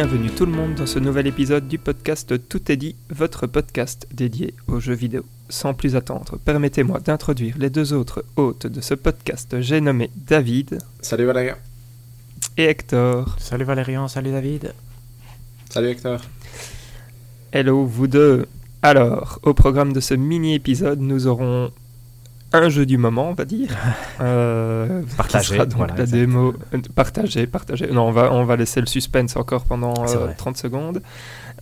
Bienvenue tout le monde dans ce nouvel épisode du podcast Tout est dit, votre podcast dédié aux jeux vidéo. Sans plus attendre, permettez-moi d'introduire les deux autres hôtes de ce podcast. J'ai nommé David. Salut Valérian. Et Hector. Salut Valérian, salut David. Salut Hector. Hello vous deux. Alors, au programme de ce mini-épisode, nous aurons un jeu du moment, on va dire. Euh, partagé. donc la démo. Euh, partagé, partagé. Non, on va, on va laisser le suspense encore pendant 30 euh, secondes.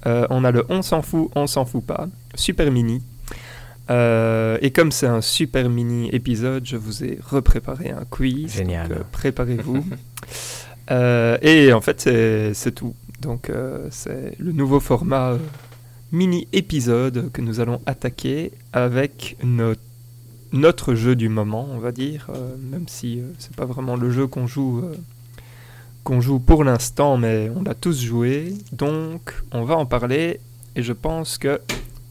on a le On s'en fout, on s'en fout pas. Super mini. et comme c'est un super mini épisode, je vous ai repréparé un quiz. Génial. Préparez-vous. et en fait, c'est tout. Donc, c'est le nouveau format mini épisode que nous allons attaquer avec notre notre jeu du moment, on va dire, euh, même si euh, c'est pas vraiment le jeu qu'on joue, euh, qu'on joue pour l'instant, mais on l'a tous joué. Donc, on va en parler. Et je pense que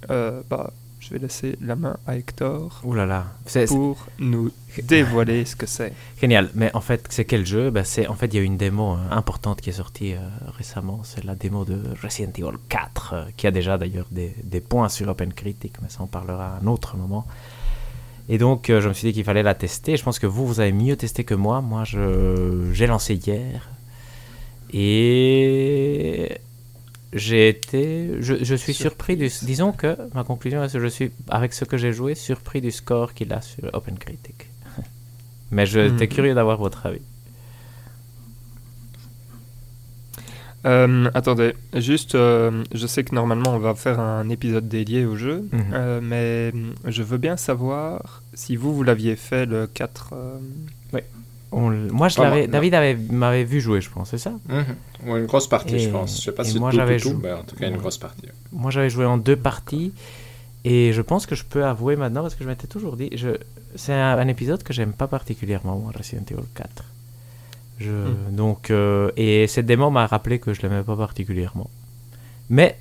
bah, je vais laisser la main à Hector Ouh là là. pour nous dévoiler ce que c'est. Génial. Mais en fait, c'est quel jeu? Bah, c'est, En fait, il y a une démo importante qui est sortie récemment. C'est la démo de Resident Evil 4, qui a déjà d'ailleurs des, des, points sur OpenCritic, mais ça en parlera à un autre moment. Et donc, euh, je me suis dit qu'il fallait la tester. Je pense que vous, vous avez mieux testé que moi. Moi, j'ai lancé hier. Et j'ai été. Je, suis surpris, du. Disons que ma conclusion est que je suis, avec ce que j'ai joué, surpris du score qu'il a sur OpenCritic. Mais j'étais hmm. curieux d'avoir votre avis. Euh, attendez, juste, euh, je sais que normalement on va faire un épisode dédié au jeu, mhm. euh, mais je veux bien savoir si vous, vous l'aviez fait le 4. Oui. moi, je l'avais, David m'avait vu jouer, je pense, c'est ça? Mhm. Une grosse partie, je pense. Je sais pas si moi, j'avais tout, mais en tout cas une grosse partie. Moi, j'avais joué en deux parties, et je pense que je peux avouer maintenant, parce que je m'étais toujours dit, je... c'est un, un, épisode que j'aime pas particulièrement, Resident Evil 4. Je, hmm. Donc, euh, et cette démo m'a rappelé que je l'aimais pas particulièrement. Mais,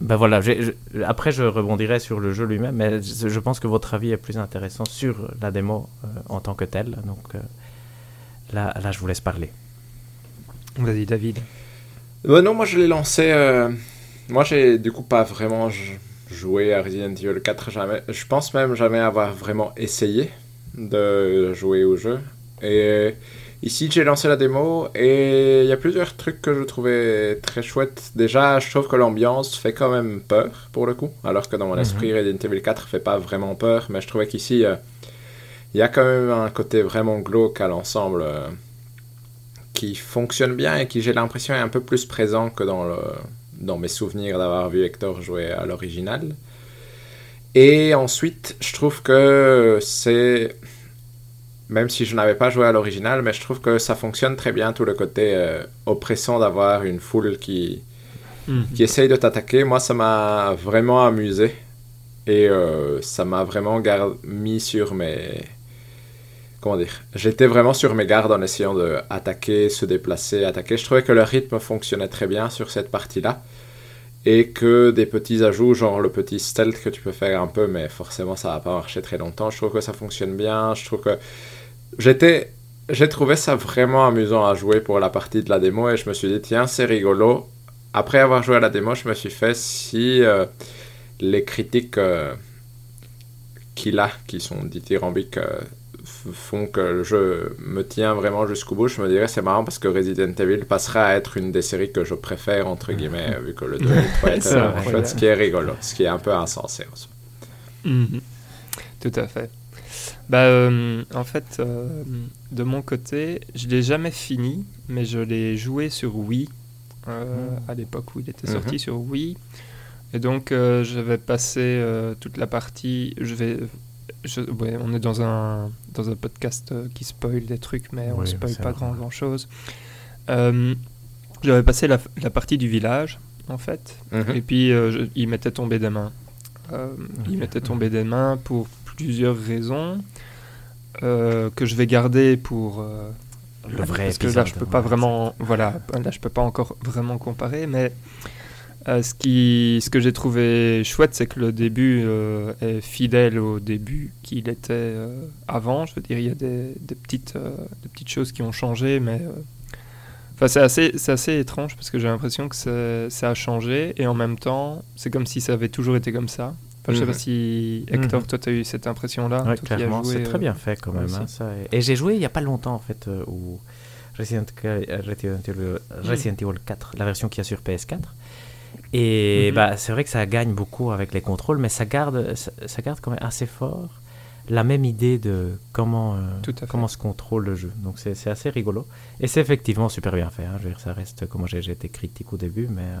ben voilà, après je rebondirai sur le jeu lui-même, mais je, pense que votre avis est plus intéressant sur la démo euh, en tant que telle. Donc euh, là, là, je vous laisse parler. Vas-y, David. non, moi je l'ai lancé. Moi, j'ai du coup pas vraiment joué à Resident Evil 4. Jamais. Je pense même jamais avoir vraiment essayé de jouer au jeu. Et Ici, j'ai lancé la démo et il y a plusieurs trucs que je trouvais très chouettes. Déjà, je trouve que l'ambiance fait quand même peur pour le coup, alors que dans mon mhm. esprit, Resident Evil 4 fait pas vraiment peur, mais je trouvais qu'ici, euh, il y a quand même un côté vraiment glauque à l'ensemble euh, qui fonctionne bien et qui, j'ai l'impression, est un peu plus présent que dans, le, dans mes souvenirs d'avoir vu Hector jouer à l'original. Et ensuite, je trouve que c'est même si je n'avais pas joué à l'original, mais je trouve que ça fonctionne très bien, tout le côté euh, oppressant d'avoir une foule qui, mhm. qui essaye de t'attaquer. Moi, ça m'a vraiment amusé. Et euh, ça m'a vraiment mis sur mes... Comment dire J'étais vraiment sur mes gardes en essayant d'attaquer, se déplacer, attaquer. Je trouvais que le rythme fonctionnait très bien sur cette partie-là. Et que des petits ajouts, genre le petit stealth que tu peux faire un peu, mais forcément ça va pas marcher très longtemps. Je trouve que ça fonctionne bien. Je trouve que j'étais, j'ai trouvé ça vraiment amusant à jouer pour la partie de la démo et je me suis dit, tiens, c'est rigolo. Après avoir joué à la démo, je me suis fait si euh, les critiques euh, qu'il a, qui sont dithyrambiques, euh, font que le jeu me tient vraiment jusqu'au bout, je me dirais c'est marrant parce que Resident Evil passera à être une des séries que je préfère, entre guillemets, vu que le 2 est ce qui est rigolo, ce qui est un peu insensé. Mhm. Tout à fait. Bah, euh, en fait, euh, de mon côté, je l'ai jamais fini, mais je l'ai joué sur Wii euh, à l'époque où il était sorti mhm. sur Wii. Et donc, je vais passer toute la partie. Je vais. ouais, on est dans un, dans un podcast qui spoil des trucs, mais on ne spoil pas grand, grand chose. J'avais passé la, la, partie du village, en fait, mhm. et puis il m'était tombé des mains. Il m'était tombé des mains pour plusieurs raisons euh, que je vais garder pour euh, le vrai parce que là je peux pas vraiment voilà là je peux pas encore vraiment comparer mais euh, ce qui ce que j'ai trouvé chouette c'est que le début est fidèle au début qu'il était avant je veux dire il y a des, des petites des petites choses qui ont changé mais Enfin, c'est assez, c'est assez étrange parce que j'ai l'impression que ça a changé et en même temps, c'est comme si ça avait toujours été comme ça. Enfin, je sais pas Mhm. si Hector, Mhm. toi, tu as eu cette impression-là. Ouais, clairement, c'est très euh, bien fait quand même. hein, ça. Et j'ai joué il n'y a pas longtemps en fait, euh, au Resident, euh, Evil- Resident Evil 4, la version qu'il y a sur PS4. Et Mhm. bah, c'est vrai que ça gagne beaucoup avec les contrôles, mais ça garde, ça, ça garde quand même assez fort la même idée de comment, euh, Tout comment se contrôle le jeu. Donc c'est assez rigolo. Et c'est effectivement super bien fait. hein. Je veux dire, ça reste, comme j'ai été critique au début, mais euh,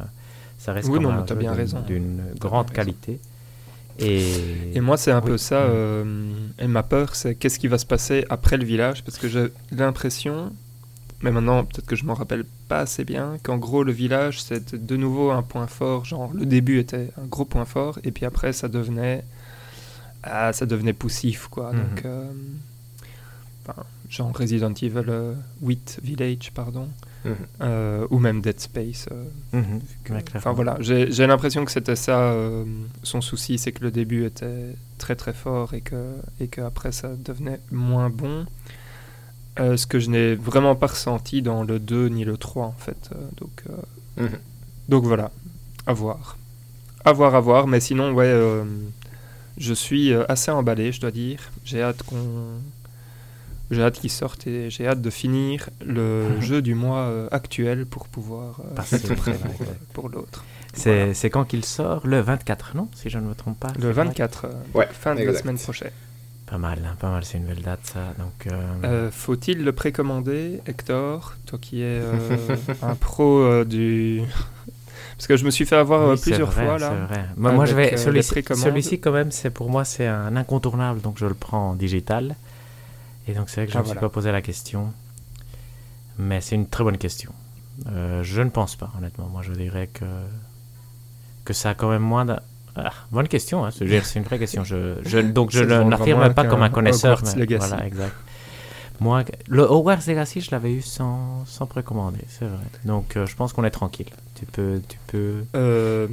ça reste Oui, quand non, même bien d'une- raison. d'une T'as grande bien raison. Et, Et moi, c'est un peu ça. Mhm. euh, et ma peur, c'est qu'est-ce qui va se passer après le village? Parce que j'ai l'impression, mais maintenant, peut-être que je m'en rappelle pas assez bien, qu'en gros, le village, c'était de nouveau un point fort. Genre, le début était un gros point fort, et puis après, ça devenait. Ah, ça devenait poussif, quoi. Mhm. Donc. euh, genre Resident Evil euh, 8 Village, pardon. Mhm. euh, ou même Dead Space. euh, Mhm. Enfin voilà, j'ai j'ai l'impression que c'était ça euh, son souci, c'est que le début était très très fort et que et que après ça devenait moins bon. Euh, ce que je n'ai vraiment pas ressenti dans le 2 ni le 3 en fait. Euh, donc euh, Mhm. donc voilà, à voir. À voir, à voir, mais sinon ouais euh, je suis assez emballé, je dois dire. J'ai hâte qu'on j'ai hâte qu'il sorte et j'ai hâte de finir le jeu du mois euh, actuel pour pouvoir euh, Passer être prêt au pour, pour l'autre. C'est Voilà. quand qu'il sort? Le 24, non Si je ne me trompe pas. Le c'est vrai 24, euh, Ouais, fin de la semaine prochaine. Pas mal, hein, pas mal, c'est une belle date ça. Donc, euh, Euh, Faut-il le précommander, Hector Toi qui es euh, un pro euh, du. Parce que je me suis fait avoir oui, plusieurs vrai, fois là. c'est vrai. Moi, moi, je vais. Celui-ci, celui-ci, quand même, c'est pour moi, c'est un incontournable, donc je le prends en digital. Et donc, c'est vrai que je Ah, ne me suis pas posé la question. Mais c'est une très bonne question. Euh, je ne pense pas, honnêtement. Moi, je dirais que, que ça a quand même moins de. Ah, bonne question, hein, c'est une vraie question. Je, je- donc je n'affirme pas comme un connaisseur. Mais-. Voilà, exact. Moi, le Hogwarts Legacy, je l'avais eu sans, sans précommander, c'est vrai. Donc euh, je pense qu'on est tranquille. Tu peux, tu peux. Euh,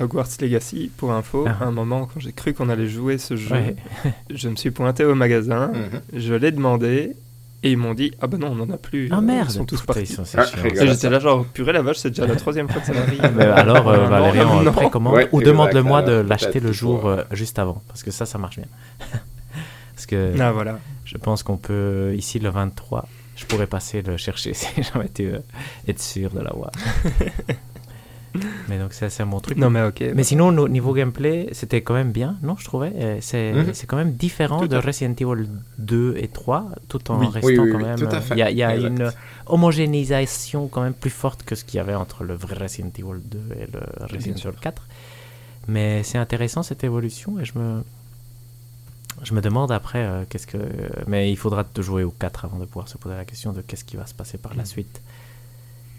Hogwarts Legacy, pour info, Ah. à un moment quand j'ai cru qu'on allait jouer ce jeu, Ouais. je me suis pointé au magasin, Mhm. je l'ai demandé et ils m'ont dit Ah ben non, on en a plus. Ah merde. Ils sont tous partis. Ah, j'étais là, genre, purée la vache, c'est déjà la troisième fois que ça m'arrive. Alors, euh, Valérian, non. précommande Ouais, ou demande-le-moi de l'acheter le jour euh, juste avant, parce que ça, ça marche bien. que Ah voilà. je pense qu'on peut, ici le 23, je pourrais passer le chercher si j'avais été euh, être sûr de l'avoir. Mais donc, ça, c'est mon truc. Non mais ok. Mais sinon, au niveau gameplay, c'était quand même bien, non Je trouvais? Euh, C'est c'est quand même différent Tout de. Resident Evil 2 et 3, tout en Oui. restant Oui, oui, quand même. euh. Il y a, y une homogénéisation quand même plus forte que ce qu'il y avait entre le vrai Resident Evil 2 et le Resident. Evil 4. Mais c'est intéressant cette évolution et je me. Je me demande après euh, qu'est-ce que. Mais il faudra te jouer au 4 avant de pouvoir se poser la question de qu'est-ce qui va se passer par la Mhm. suite.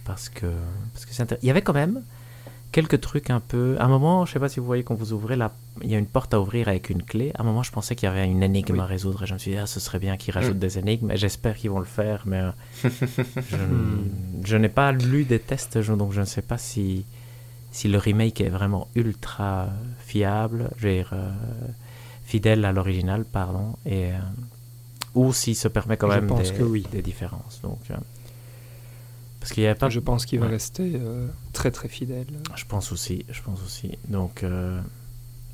Parce que. Parce que c'est intér- Il y avait quand même quelques trucs un peu. À un moment, je sais pas si vous voyez quand vous ouvrez la, il y a une porte à ouvrir avec une clé. À un moment, je pensais qu'il y avait une énigme Oui. à résoudre et je me suis dit, ah, ce serait bien qu'ils rajoutent Mm. des énigmes. J'espère qu'ils vont le faire, mais euh, je, n'ai pas lu des tests, donc je ne sais pas si si le remake est vraiment ultra fiable, je veux dire, euh, fidèle à l'original, pardon, et euh, ou s'il se permet quand même des, que oui. des différences. Donc, euh, parce qu'il n'y a pas Je pense qu'il va Ouais. rester euh, très très fidèle. je pense aussi, je pense aussi. Donc, euh,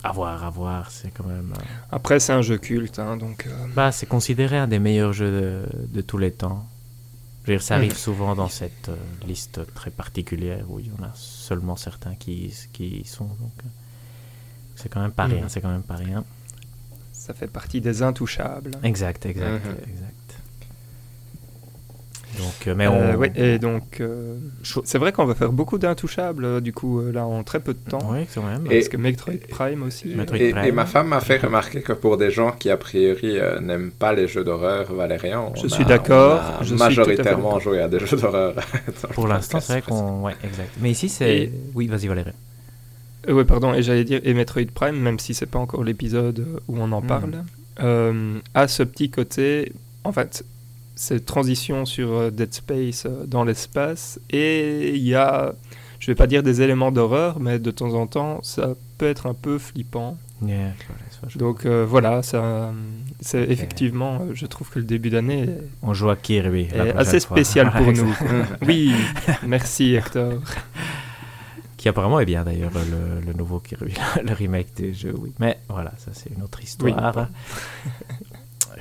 à voir, à voir, c'est quand même. euh, Après, c'est un jeu culte, hein, donc. Bah, c'est considéré un des meilleurs jeux de, de tous les temps. Je veux dire, ça arrive souvent dans cette liste très particulière où il y en a seulement certains qui, qui y sont. Donc, c'est quand même pas rien. Mhm. C'est quand même pas rien. Ça fait partie des intouchables. Exact, exact, Mhm. exact. Donc, euh, mais Euh, on. ouais, et donc, euh, c'est vrai qu'on va faire beaucoup d'intouchables, du coup, là, en très peu de temps. Oui, quand même. Et- Parce que Metroid Prime aussi. Metroid Et, Prime. et ma femme m'a fait remarquer que pour des gens qui a priori euh, n'aiment pas les jeux d'horreur, Valérian, on Je a- suis d'accord, on je suis tout à majoritairement joué à des jeux d'horreur. Pour l'instant, c'est vrai qu'on. Ouais, exact. Mais ici, c'est. Et- Oui, vas-y, Valérie. Euh, ouais, pardon, et j'allais dire, et Metroid Prime, même si c'est pas encore l'épisode euh, où on en Mhm. parle, euh, a ce petit côté, en fait, cette transition sur euh, Dead Space dans l'espace, et il y a je vais pas dire des éléments d'horreur, mais de temps en temps, ça peut être un peu flippant. Yeah, Donc euh, voilà, ça, c'est effectivement, je trouve que le début d'année est, On joue à Kirby. est assez spécial pour nous. oui, merci Hector. Qui apparemment est bien d'ailleurs, le, le nouveau Kirby, le remake du jeu, oui. Mais voilà, ça c'est une autre histoire.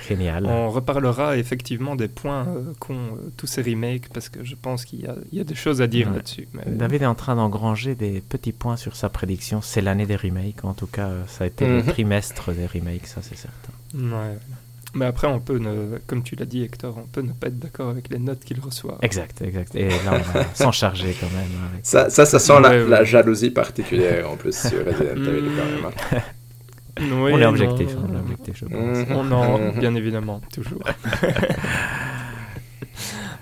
Génial. On reparlera effectivement des points euh, qu'ont euh, tous ces remakes parce que je pense qu'il y, a- il y a des choses à dire Ouais. là-dessus. mais- David est en train d'engranger des petits points sur sa prédiction. C'est l'année des remakes. En tout cas, euh, ça a été le Mhm. trimestre des remakes, ça c'est certain. Ouais. Mais après, on peut, ne, comme tu l'as dit Hector, on peut ne pas être d'accord avec les notes qu'il reçoit. Exact, exact. Et là, on s'en charger quand même. hein, avec- Ça, ça, ça sent la, Ouais, ouais. la jalousie particulière en plus sur Resident Evil quand même. hein. Oui, on est objectif, non. on est objectif, je pense. On en, bien évidemment, toujours.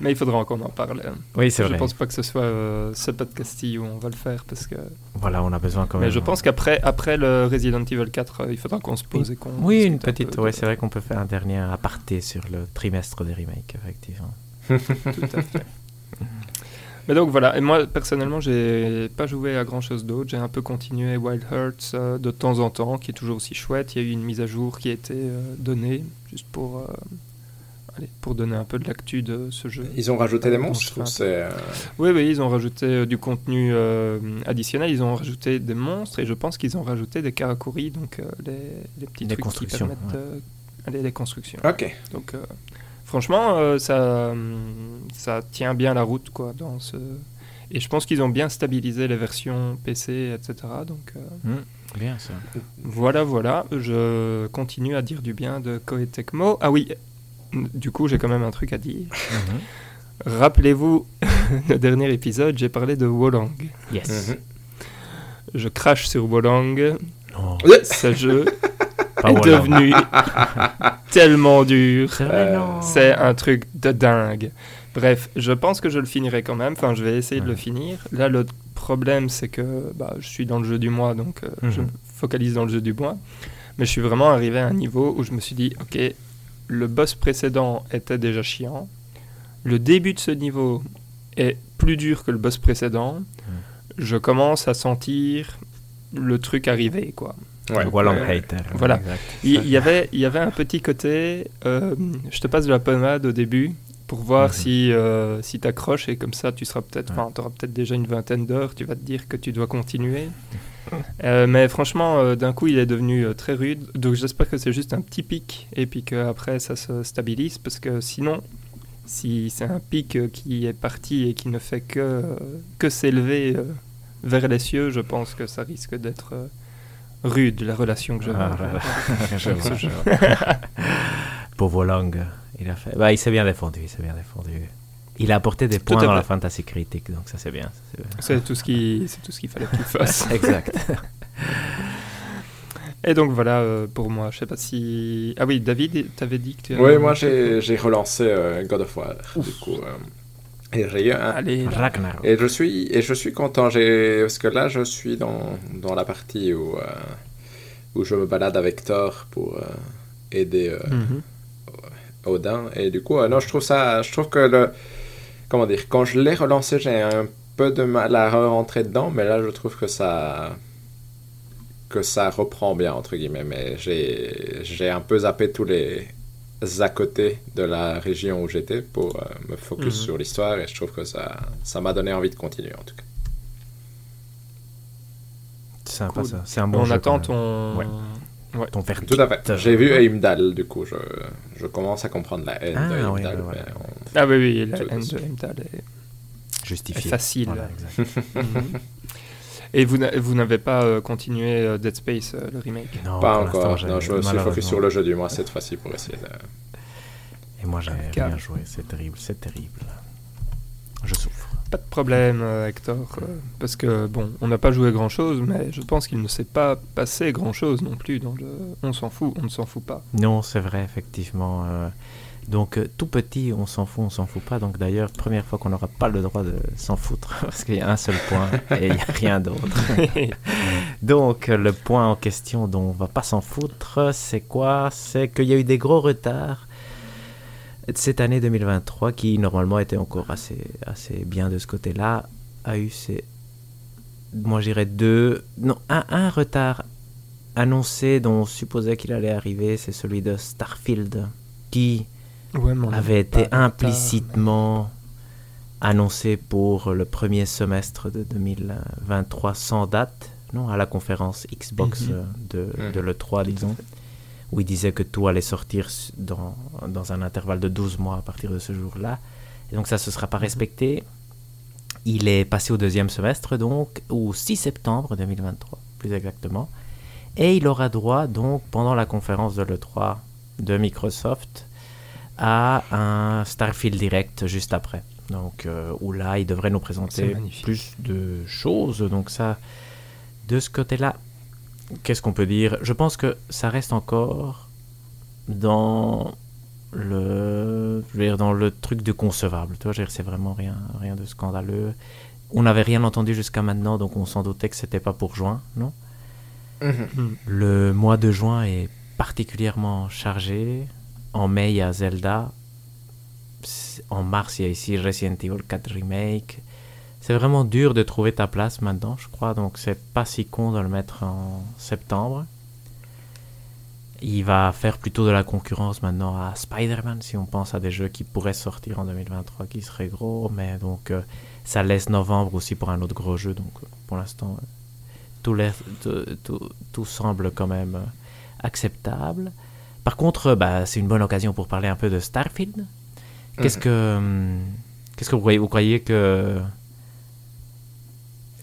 Mais il faudra encore en parler. hein. Oui, c'est Je vrai. pense pas que ce soit euh, ce podcast-ci où on va le faire parce que. Voilà, on a besoin quand même. Mais je pense qu'après après le Resident Evil 4, euh, il faudra qu'on se pose et qu'on. Oui, une un petite. Ouais, de- c'est vrai qu'on peut faire un dernier aparté sur le trimestre des remakes, effectivement. Tout à fait. Mais donc voilà, et moi personnellement, j'ai pas joué à grand chose d'autre. J'ai un peu continué Wild Hearts euh, de temps en temps, qui est toujours aussi chouette. Il y a eu une mise à jour qui a été euh, donnée, juste pour, euh, allez, pour donner un peu de l'actu de ce jeu. Ils ont rajouté des Bon, monstres euh, Oui, oui, ils ont rajouté euh, du contenu euh, additionnel. Ils ont rajouté des monstres et je pense qu'ils ont rajouté des karakuri, donc euh, les, les petits Des trucs constructions, qui permettent euh, allez, les constructions. Ok. Donc, euh, franchement, euh, ça, hum, ça tient bien la route, quoi, dans ce... Et je pense qu'ils ont bien stabilisé les versions PC, etc. Donc, euh, Hmm, Bien ça. voilà, voilà. Je continue à dire du bien de Koei Tecmo. Ah oui, du coup, j'ai quand même un truc à dire. Mhm. Rappelez-vous, le dernier épisode, j'ai parlé de Wolang. Yes. Mhm. Je crache sur Wolang. Non, Ce jeu pas est devenu tellement dur. Euh. C'est un truc de dingue. Bref, je pense que je le finirai quand même. Enfin, je vais essayer de le finir. Là, le problème, c'est que bah, je suis dans le jeu du mois, donc euh, je Mhm. me focalise dans le jeu du mois. Mais je suis vraiment arrivé à un niveau où je me suis dit, ok, le boss précédent était déjà chiant. Le début de ce niveau est plus dur que le boss précédent. Je commence à sentir le truc arriver, quoi. Ouais. Voilà, hater. Voilà. Exact. Il y avait, il y avait un petit côté, euh, je te passe de la pommade au début pour voir Mhm. si, euh, si tu accroches et comme ça tu seras peut-être, Ouais. auras peut-être déjà une vingtaine d'heures, tu vas te dire que tu dois continuer. Euh, mais franchement, euh, d'un coup, il est devenu euh, très rude. Donc j'espère que c'est juste un petit pic et puis qu'après ça se stabilise parce que sinon, si c'est un pic qui est parti et qui ne fait que, que s'élever vers les cieux, je pense que ça risque d'être rude la relation que je vais Ah. Pauvre Lang, il a fait. Bah, il s'est bien défendu, il s'est bien défendu. Il a apporté des points dans la fantasy critique, donc ça c'est bien. c'est tout ce qui, c'est tout ce qu'il fallait qu'il fasse. exact. Et donc voilà euh, pour moi. Je sais pas si. Ah oui, David, t'avais dit que tu. Oui, moi j'ai j'ai relancé euh, God of War. Du coup, euh, et j'ai eu un, Allez. là. Ragnarok. Et je suis, et je suis content, j'ai, parce que là je suis dans, dans la partie où, euh, où je me balade avec Thor pour euh, aider euh, Mhm. Odin. Et du coup, euh, non, je trouve ça, je trouve que le, comment dire, quand je l'ai relancé, j'ai un peu de mal à rentrer dedans, mais là je trouve que ça, que ça reprend bien entre guillemets. Mais j'ai, j'ai un peu zappé tous les à côté de la région où j'étais pour euh, me focus Mhm. sur l'histoire et je trouve que ça, ça m'a donné envie de continuer en tout cas. C'est sympa Cool. ça. C'est un bon On jeu. attend ton. Ouais. Ouais. Ton verdict. Tout à fait. J'ai vu Heimdall, du coup, je, je commence à comprendre la haine Ah, de oui, Heimdall. ouais, voilà. mais on- Ah oui, oui, la haine de Heimdall est, facile. Voilà. Mhm. Et vous n'a- vous n'avez pas euh, continué euh, Dead Space, euh, le remake? Non, Pas encore. Non, je me suis focus sur le jeu du mois cette fois-ci pour essayer de. Et moi, j'ai Calme. rien joué. C'est terrible, c'est terrible. Je souffre. Pas de problème, Hector, euh, parce que bon, on n'a pas joué grand chose, mais je pense qu'il ne s'est pas passé grand chose non plus dans le. On s'en fout, on ne s'en fout pas. Non, c'est vrai, effectivement. Donc, euh, tout petit, on s'en fout, on s'en fout pas. Donc, d'ailleurs, première fois qu'on n'aura pas le droit de s'en foutre, parce qu'il y a un seul point et il n'y a rien d'autre. Donc, euh, le point en question dont on va pas s'en foutre, c'est quoi? C'est qu'il y a eu des gros retards cette année 2023, qui normalement était encore assez, assez bien de ce côté-là, a eu ses moi je dirais deux, non, un, un retard annoncé dont on supposait qu'il allait arriver, c'est celui de Starfield, qui Ouais, mais avait été implicitement annoncé pour le premier semestre de 2023 sans date, non, à la conférence Xbox Mhm. euh, de, Mhm. de l'E3, disons, où il disait que tout allait sortir dans, dans un intervalle de 12 mois à partir de ce jour-là. Et donc ça ne se sera pas respecté. Il est passé au deuxième semestre, donc au 6 septembre 2023, plus exactement. Et il aura droit, donc, pendant la conférence de l'E3 de Microsoft, à un Starfield Direct juste après. Donc, euh, où là, il devrait nous présenter plus de choses. Donc, ça, de ce côté-là, qu'est-ce qu'on peut dire? Je pense que ça reste encore dans le, je veux dire, dans le truc de concevable. Tu vois, c'est vraiment rien, rien de scandaleux. On n'avait rien entendu jusqu'à maintenant, donc on s'en doutait que c'était pas pour juin, non? Mhm. Le mois de juin est particulièrement chargé. En mai, il y a Zelda. En mars, il y a ici Resident Evil 4 Remake. C'est vraiment dur de trouver ta place maintenant, je crois. Donc, c'est pas si con de le mettre en septembre. Il va faire plutôt de la concurrence maintenant à Spider-Man, si on pense à des jeux qui pourraient sortir en 2023, qui seraient gros. Mais donc, euh, ça laisse novembre aussi pour un autre gros jeu. Donc, euh, pour l'instant, euh, tout, semble quand même acceptable. Par contre, bah, c'est une bonne occasion pour parler un peu de Starfield. Qu'est-ce Mhm. que, hum, qu'est-ce que vous croyez Vous croyez que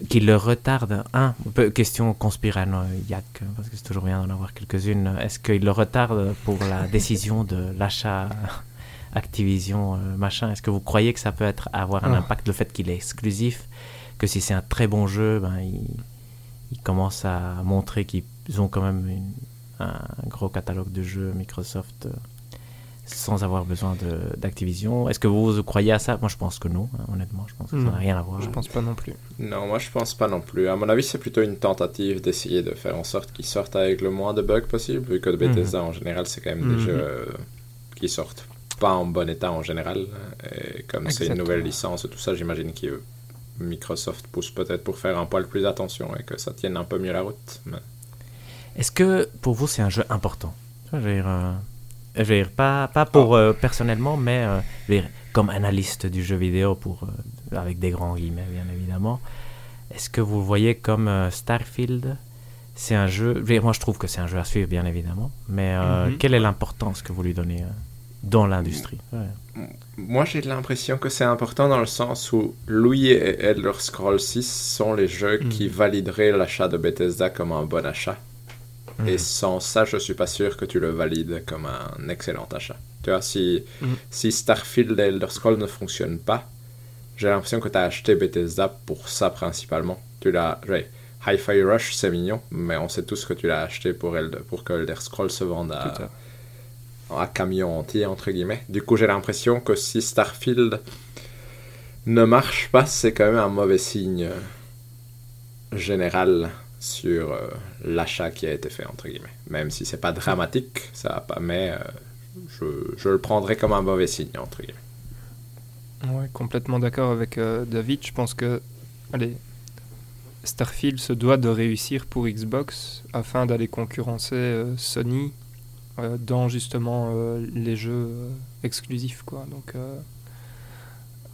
qu'il le retarde? Un, peu- question conspiranoïaque, parce que c'est toujours bien d'en avoir quelques-unes. Est-ce qu'il le retarde pour la décision de l'achat Activision, euh, machin? Est-ce que vous croyez que ça peut être avoir un Ah. impact le fait qu'il est exclusif? Que si c'est un très bon jeu, ben, il, il commence à montrer qu'ils ont quand même une- un gros catalogue de jeux Microsoft euh, sans avoir besoin d'Activision. Est-ce que vous, vous croyez à ça? Moi, je pense que non, hein, honnêtement. Je pense que ça n'a rien à voir. Je pense pas non plus. Non, moi je pense pas non plus. À mon avis, c'est plutôt une tentative d'essayer de faire en sorte qu'ils sortent avec le moins de bugs possible, vu que de Bethesda en général, c'est quand même des jeux euh, qui sortent pas en bon état en général. Et comme c'est une nouvelle licence et tout ça, j'imagine que Microsoft pousse peut-être pour faire un poil plus attention et que ça tienne un peu mieux la route. Mais- Est-ce que pour vous, c'est un jeu important? Je veux dire, euh, je veux dire, pas, pas pour euh, personnellement, mais euh, je veux dire, comme analyste du jeu vidéo, pour, euh, avec des grands guillemets, bien évidemment. Est-ce que vous le voyez comme euh, Starfield? C'est un jeu. je veux dire, moi, je trouve que c'est un jeu à suivre, bien évidemment. Mais euh, Mhm. quelle est l'importance que vous lui donnez euh, dans l'industrie? Ouais. Moi, j'ai l'impression que c'est important dans le sens où Louis et Elder Scrolls 6 sont les jeux Mhm. qui valideraient l'achat de Bethesda comme un bon achat. Et Mhm. sans ça, je suis pas sûr que tu le valides comme un excellent achat. Tu vois, si, Mhm. si Starfield et Elder Scrolls ne fonctionnent pas, j'ai l'impression que tu as acheté Bethesda pour ça principalement. Tu l'as. ouais, Hi-Fi Rush, c'est mignon, mais on sait tous que tu l'as acheté pour, Elder, pour que Elder Scrolls se vende à, à camion entier, entre guillemets. Du coup, j'ai l'impression que si Starfield ne marche pas, c'est quand même un mauvais signe général sur euh, l'achat qui a été fait, entre guillemets. Même si c'est pas dramatique, ça va pas, mais euh, je, je le prendrais comme un mauvais signe, entre guillemets. Ouais, complètement d'accord avec euh, David. Je pense que, allez, Starfield se doit de réussir pour Xbox afin d'aller concurrencer Sony dans justement les jeux exclusifs, quoi. Donc,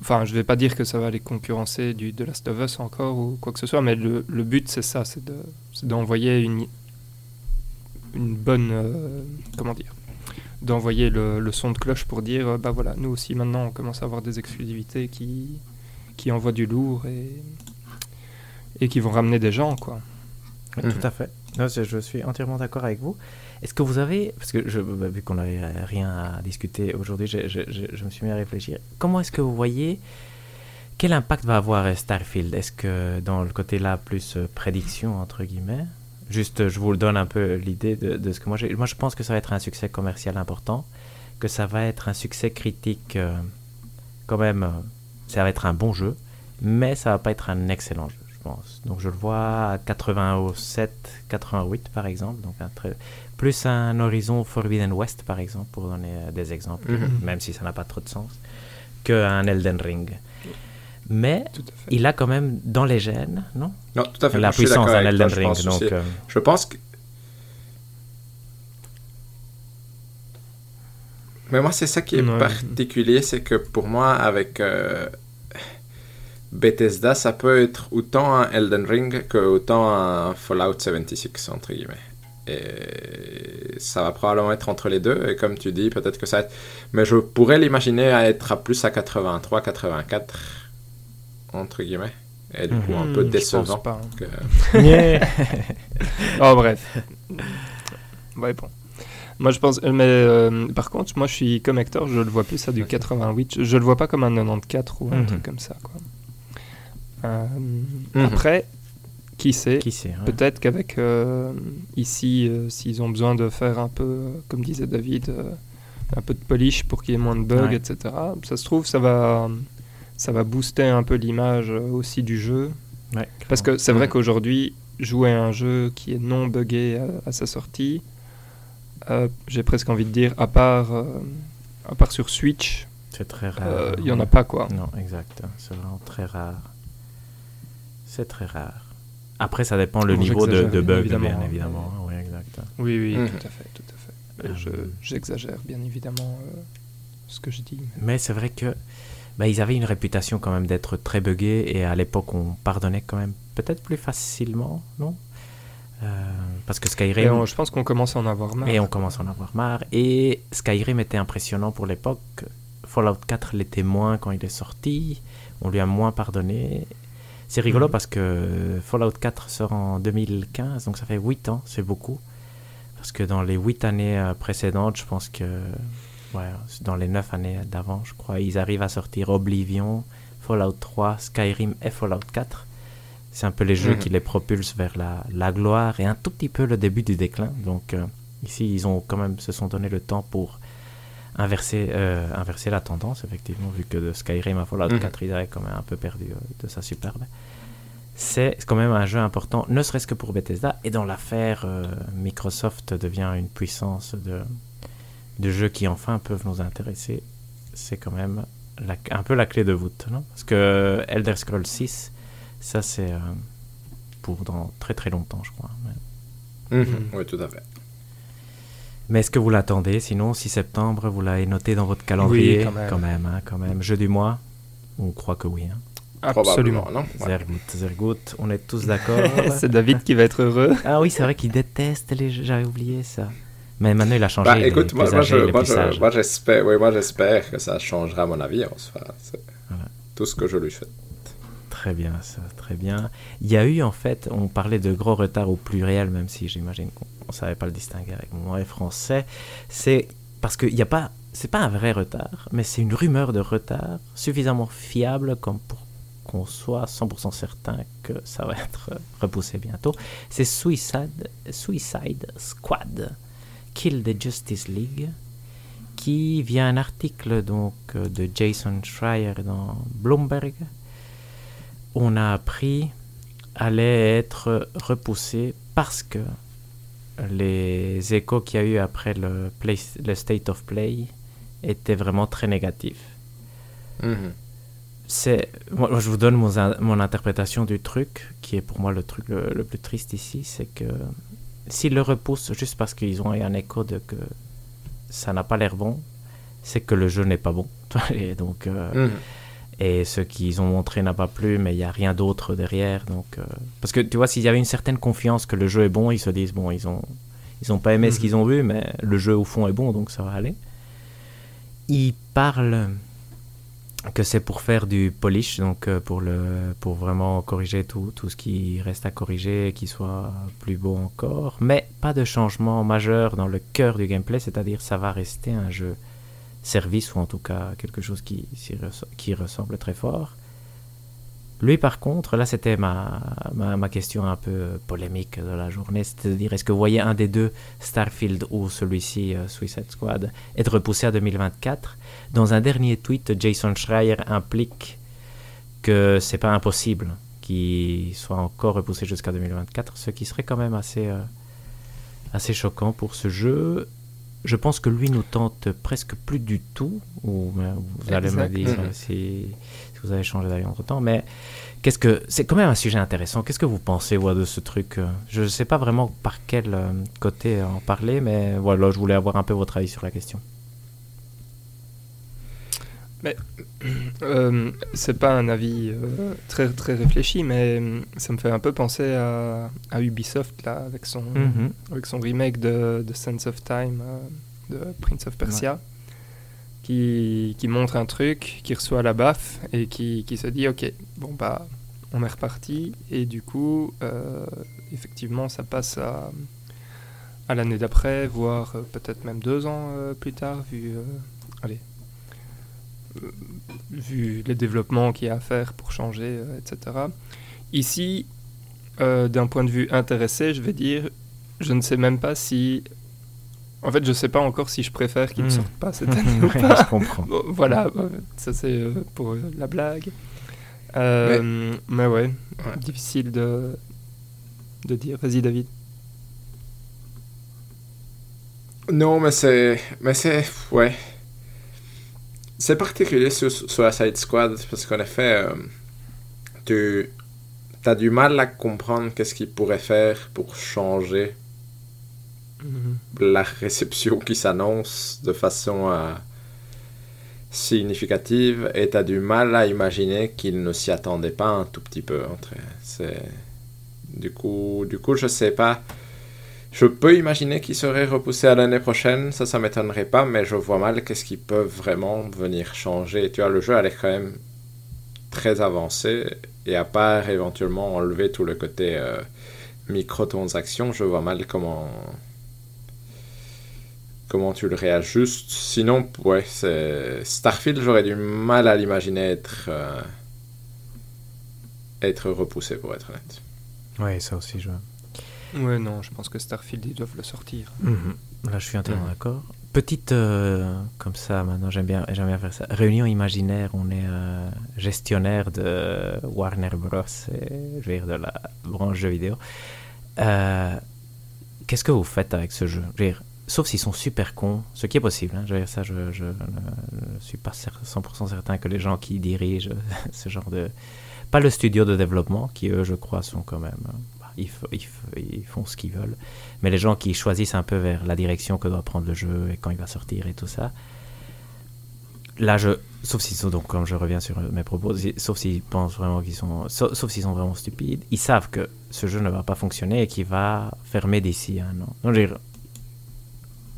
enfin, je vais pas dire que ça va aller concurrencer du The Last of Us encore ou quoi que ce soit, mais le, le but c'est ça, c'est de, c'est d'envoyer une une bonne, euh, comment dire, d'envoyer le, le son de cloche pour dire euh, bah voilà nous aussi maintenant on commence à avoir des exclusivités qui qui envoient du lourd et et qui vont ramener des gens quoi Oui, Mhm. Tout à fait. Non, je suis entièrement d'accord avec vous. Est-ce que vous avez, parce que bah, vu qu'on n'avait rien à discuter aujourd'hui, je, me suis mis à réfléchir. Comment est-ce que vous voyez quel impact va avoir Starfield? Est-ce que dans le côté là plus euh, prédiction entre guillemets, juste je vous le donne un peu l'idée de, ce que moi j'ai. Moi je pense que ça va être un succès commercial important, que ça va être un succès critique euh, quand même. euh, ça va être un bon jeu, mais ça va pas être un excellent jeu, je pense. Donc je le vois à 87, 88 par exemple, donc un très, plus un horizon Forbidden West par exemple, pour donner euh, des exemples, Mhm. même si ça n'a pas trop de sens, qu'un Elden Ring. Mais il a quand même dans les gènes, non? Non, tout à fait. La puissance d'un Elden Ring. donc, euh, je pense que Mais moi, c'est ça qui est particulier, c'est que pour moi, avec euh, Bethesda, ça peut être autant un Elden Ring que autant un Fallout 76, entre guillemets. Et ça va probablement être entre les deux, et comme tu dis, peut-être que ça va être... Mais je pourrais l'imaginer à être à plus à 83, 84, entre guillemets. Et du coup, un peu hmm, décevant. Pas, hein. oh, bref. Ouais, bon. Moi, je pense. Mais euh, par contre, moi, je suis comme acteur, je le vois plus à du 88. Je le vois pas comme un 94 ou un mhm. truc comme ça. Quoi. Euh, mhm. Après, qui sait, qui sait Peut-être qu'avec euh, ici, s'ils ont besoin de faire un peu, comme disait David, un peu de polish pour qu'il y ait moins de bugs, etc. Ça se trouve, ça va, ça va booster un peu l'image aussi du jeu. Parce que c'est vrai qu'aujourd'hui, jouer à un jeu qui est non buggé à sa sortie, euh, j'ai presque envie de dire, à part, euh, à part sur Switch. C'est très rare. Euh, il n'y en a pas, quoi. Non, exact. C'est vraiment très rare. C'est très rare. Après, ça dépend le niveau de, de bug, évidemment. bien évidemment. Oui, exact. Oui, oui, mhm. tout à fait. Tout à fait. J'exagère, bien évidemment, ce que je dis. Mais c'est vrai que bah, ils avaient une réputation quand même d'être très buggés et à l'époque, on pardonnait quand même peut-être plus facilement, non? Euh, parce que Skyrim. je pense qu'on commence à en avoir marre. Et on commence à en avoir marre. Et Skyrim était impressionnant pour l'époque. Fallout 4 l'était moins quand il est sorti. On lui a moins pardonné. C'est rigolo mm. parce que Fallout 4 sort en 2015, donc ça fait 8 ans, c'est beaucoup. Parce que dans les 8 années euh, précédentes, je pense que. Ouais, dans les 9 années d'avant, je crois, ils arrivent à sortir Oblivion, Fallout 3, Skyrim et Fallout 4. C'est un peu les jeux mhm. qui les propulsent vers la, gloire et un tout petit peu le début du déclin. Donc euh, ici, ils ont quand même se sont donné le temps pour inverser, euh, inverser la tendance, effectivement, vu que de Skyrim à Fallout 4, mhm. ils avaient quand même un peu perdu euh, de sa superbe. C'est quand même un jeu important, ne serait-ce que pour Bethesda. Et dans l'affaire, Microsoft devient une puissance de, de jeux qui enfin peuvent nous intéresser. C'est quand même un peu la clé de voûte, non? Parce que Elder Scrolls 6 ça, c'est euh, pour dans très très longtemps, je crois. Mhm. Oui, tout à fait. Mais est-ce que vous l'attendez? Sinon, 6 septembre, vous l'avez noté dans votre calendrier oui, quand même. Hein, quand même, Jeu du mois On croit que oui. Hein. Absolument. Non? Zergout, Zergout, on est tous d'accord. c'est David qui va être heureux. Ah oui, c'est vrai qu'il déteste les jeux, j'avais oublié ça. Mais maintenant, il a changé. Bah, écoute, moi, moi, j'espère oui, que ça changera mon avis. Enfin, c'est tout ce que je lui fais. Très bien, ça, très bien. Il y a eu en fait, on parlait de gros retard au pluriel, même si j'imagine qu'on ne savait pas le distinguer avec mon vrai français. C'est parce qu'il n'y a pas, c'est pas un vrai retard, mais c'est une rumeur de retard suffisamment fiable comme pour qu'on soit 100% certain que ça va être repoussé bientôt. C'est Suicide, Suicide Squad, Kill the Justice League, qui vient un article donc de Jason Schreier dans Bloomberg on a appris allait être repoussé parce que les échos qu'il y a eu après le, le, State of Play étaient vraiment très négatifs. Mhm. C'est, moi, je vous donne mon, mon, interprétation du truc, qui est pour moi le truc le, plus triste ici, c'est que s'ils le repoussent juste parce qu'ils ont eu un écho de que ça n'a pas l'air bon, c'est que le jeu n'est pas bon. Et donc, euh, mhm et ce qu'ils ont montré n'a pas plu, mais il n'y a rien d'autre derrière. Donc, euh, Parce que tu vois, s'il y avait une certaine confiance que le jeu est bon, ils se disent, bon, ils ont, ils ont pas aimé ce mhm. qu'ils ont vu, mais le jeu au fond est bon, donc ça va aller. Ils parlent que c'est pour faire du polish, donc euh, pour, le, pour vraiment corriger tout, tout ce qui reste à corriger, qui soit plus beau encore, mais pas de changement majeur dans le cœur du gameplay, c'est-à-dire ça va rester un jeu service ou en tout cas quelque chose qui, qui ressemble très fort. Lui, par contre, là, c'était ma, ma, question un peu polémique de la journée, c'est-à-dire, est-ce que vous voyez un des deux, Starfield ou celui-ci, euh, Suicide Squad, être repoussé à 2024 Dans un dernier tweet, Jason Schreier implique que c'est pas impossible qu'il soit encore repoussé jusqu'à 2024, ce qui serait quand même assez, euh, assez choquant pour ce jeu je pense que lui nous tente presque plus du tout. Ou ben, vous allez me dire si, si vous avez changé d'avis entre temps. Mais qu'est-ce que c'est quand même un sujet intéressant. Qu'est-ce que vous pensez ouais, de ce truc? Euh, Je ne sais pas vraiment par quel euh, côté en parler, mais voilà, je voulais avoir un peu votre avis sur la question. Euh, c'est pas un avis euh, très, très réfléchi, mais euh, ça me fait un peu penser à, à Ubisoft là, avec, son, Mhm. avec son remake de, de Sense of Time euh, de Prince of Persia, qui, qui montre un truc, qui reçoit la baffe et qui, qui se dit Ok, bon bah on est reparti, et du coup, euh, effectivement, ça passe à, à l'année d'après, voire peut-être même deux ans plus tard, vu. allez vu les développements qu'il y a à faire pour changer, euh, etc. Ici, euh, d'un point de vue intéressé, je vais dire, je ne sais même pas si... En fait, je ne sais pas encore si je préfère qu'ils ne Hmm. sortent pas cette année ou pas. je comprends. Bon, voilà, euh, ça c'est euh, pour euh, la blague. Euh, mais... ouais, Ouais. difficile de, de dire. Vas-y David. Non, mais c'est. Mais c'est. Ouais. C'est particulier sur, Side Squad parce qu'en effet, euh, tu as du mal à comprendre qu'est-ce qu'ils pourraient faire pour changer la réception qui s'annonce de façon euh, significative et tu as du mal à imaginer qu'ils ne s'y attendaient pas un tout petit peu. Du coup, du coup, je sais pas. Je peux imaginer qu'ils seraient repoussés à l'année prochaine, ça, ça m'étonnerait pas, mais je vois mal qu'est-ce qu'ils peuvent vraiment venir changer. Tu vois, le jeu a l'air quand même très avancé, et à part éventuellement enlever tout le côté euh, microtransactions, je vois mal comment comment tu le réajustes. Sinon, ouais, c'est Starfield, j'aurais du mal à l'imaginer être euh, être repoussé, pour être honnête. Oui, ça aussi, je. Ouais, non, je pense que Starfield, ils doivent le sortir. Mhm. Là, je suis entièrement d'accord. Petite, euh, comme ça, maintenant, j'aime bien, j'aime bien faire ça. Réunion imaginaire, on est euh, gestionnaire de Warner Bros. Et, je veux dire, de la branche jeux vidéo. Euh, Qu'est-ce que vous faites avec ce jeu? Je veux dire, Sauf s'ils sont super cons, ce qui est possible. hein. Je veux dire, ça, je, ne je suis pas cer- 100% certain que les gens qui dirigent ce genre de... Pas le studio de développement, qui eux, je crois, sont quand même... euh, ils, font ce qu'ils veulent. Mais les gens qui choisissent un peu vers la direction que doit prendre le jeu et quand il va sortir et tout ça. Là, je... Sauf sont, donc, comme je reviens sur mes propos, si- sauf s'ils pensent vraiment qu'ils sont... Sauf, s'ils sont vraiment stupides, ils savent que ce jeu ne va pas fonctionner et qu'il va fermer d'ici un an. Dire,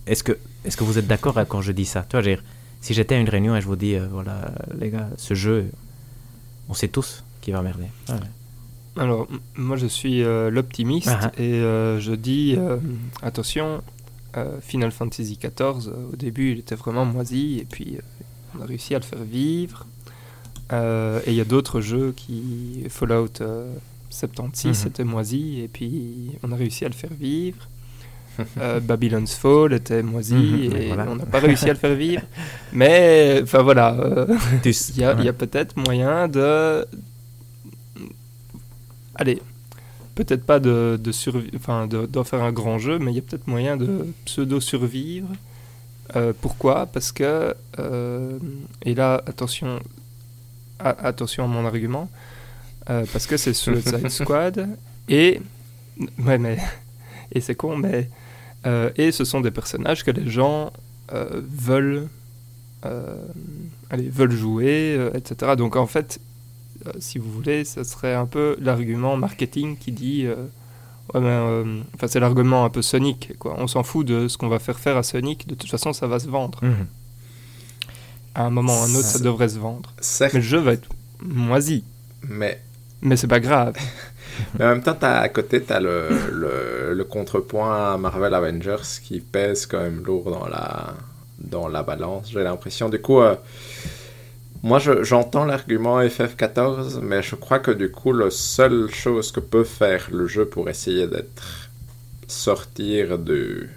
est-ce que, est que vous êtes d'accord quand je dis ça? Tu vois, dire, si j'étais à une réunion et je vous dis, euh, voilà, les gars, ce jeu, on sait tous qu'il va merder. Ouais. Alors, moi je suis euh, l'optimiste ah. et euh, je dis euh, attention, Final Fantasy XIV, au début il était vraiment moisi et puis on a réussi à le faire vivre. Et il y a d'autres jeux qui. Fallout euh, 76 Mhm. était moisi et puis on a réussi à le faire vivre. Babylon's Fall était moisi Mhm, et voilà. on n'a pas réussi à le faire vivre. Mais, enfin voilà. il y a, peut-être moyen de. Allez, peut-être pas de, d'en faire un grand jeu, mais il y a peut-être moyen de pseudo-survivre. Euh, pourquoi? Parce que, euh, et là, attention, a- attention à mon argument, euh, parce que c'est Suicide Squad, et. Ouais, mais. Et c'est con, mais. et ce sont des personnages que les gens veulent allez, veulent jouer, etc. Donc en fait, si vous voulez, ce serait un peu l'argument marketing qui dit, euh, ouais, euh, enfin c'est l'argument un peu Sonic, quoi. On s'en fout de ce qu'on va faire faire à Sonic. De toute façon, ça va se vendre. Mhm. À un moment ou à un autre, ça Ça- devrait se vendre. Certes, Mais le jeu va être moisi. mais Mais c'est pas grave. Mais en même temps, t'as- à côté, tu as le, le, le contrepoint Marvel Avengers qui pèse quand même lourd dans la, dans la balance, j'ai l'impression. Du coup, euh, moi, je- j'entends l'argument FF14, mais je crois que du coup, la seule chose que peut faire le jeu pour essayer d'être. sortir de.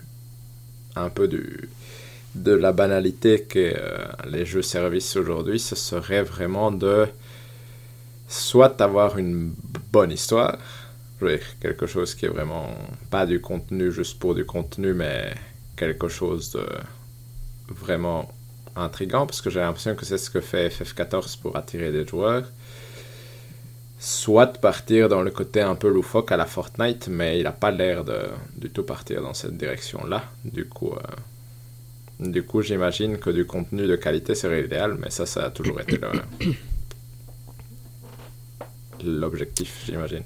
un peu du. de la banalité que euh, les jeux services aujourd'hui, ce serait vraiment de soit avoir une bonne histoire, quelque chose qui est vraiment pas du contenu juste pour du contenu, mais quelque chose de vraiment intrigant parce que j'ai l'impression que c'est ce que fait FF14 pour attirer des joueurs. Soit partir dans le côté un peu loufoque à la Fortnite, mais il n'a pas l'air de du tout partir dans cette direction-là. Du coup, euh, du coup, j'imagine que du contenu de qualité serait idéal, mais ça, ça a toujours été l'objectif, j'imagine.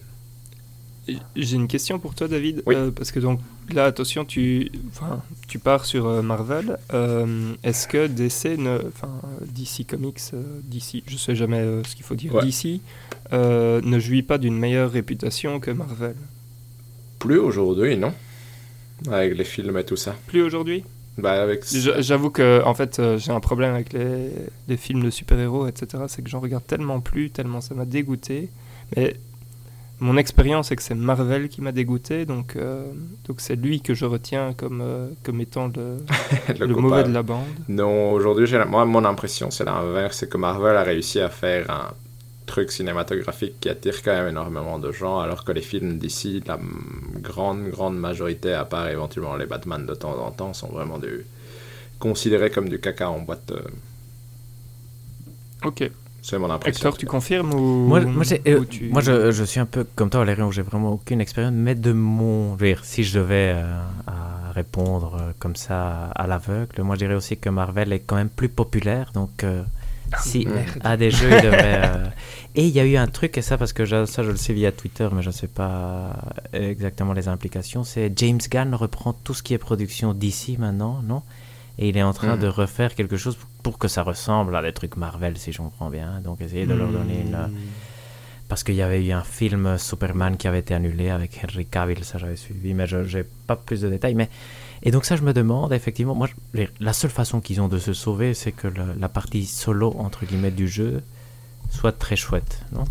J'ai une question pour toi, David, Oui. euh, parce que donc là, attention, tu, tu pars sur euh, Marvel. Euh, Est-ce que DC, ne, DC Comics, DC, je sais jamais ce qu'il faut dire, Ouais. DC, ne jouit pas d'une meilleure réputation que Marvel? Plus aujourd'hui, non? Avec les films et tout ça. Plus aujourd'hui? Bah, avec... J'avoue que en fait, euh, j'ai un problème avec les, les films de super-héros, etc. C'est que j'en regarde tellement plus, tellement ça m'a dégoûté. Mais mon expérience, c'est que c'est Marvel qui m'a dégoûté, donc euh, donc c'est lui que je retiens comme euh, comme étant le, le mauvais de la bande. Non, aujourd'hui, moi, mon impression, c'est l'inverse. C'est que Marvel a réussi à faire un truc cinématographique qui attire quand même énormément de gens, alors que les films d'ici, la grande, grande majorité, à part éventuellement les Batman de temps en temps, sont vraiment du... considérés comme du caca en boîte. euh, Ok. C'est mon impression. Hector, tu confirmes ou Moi, moi, j'ai- euh, ou tu- moi je, je suis un peu comme toi, Valérian, où j'ai vraiment aucune expérience, mais de mon. je veux dire, si je devais euh, à répondre euh, comme ça à l'aveugle, moi je dirais aussi que Marvel est quand même plus populaire, donc. euh, si merde. à des jeux, il devrait. euh, Et il y a eu un truc, et ça, parce que je- ça, je le sais via Twitter, mais je ne sais pas exactement les implications. C'est James Gunn reprend tout ce qui est production d'ici maintenant, non? Et il est en train de refaire quelque chose pour, que ça ressemble à des trucs Marvel, si je comprends bien. Donc essayer de leur donner une. Hmm. Parce qu'il y avait eu un film Superman qui avait été annulé avec Henry Cavill, ça j'avais suivi, mais je n'ai pas plus de détails. Mais... Et donc ça je me demande, effectivement, moi je- la seule façon qu'ils ont de se sauver, c'est que le- la partie solo, entre guillemets, du jeu soit très chouette, non?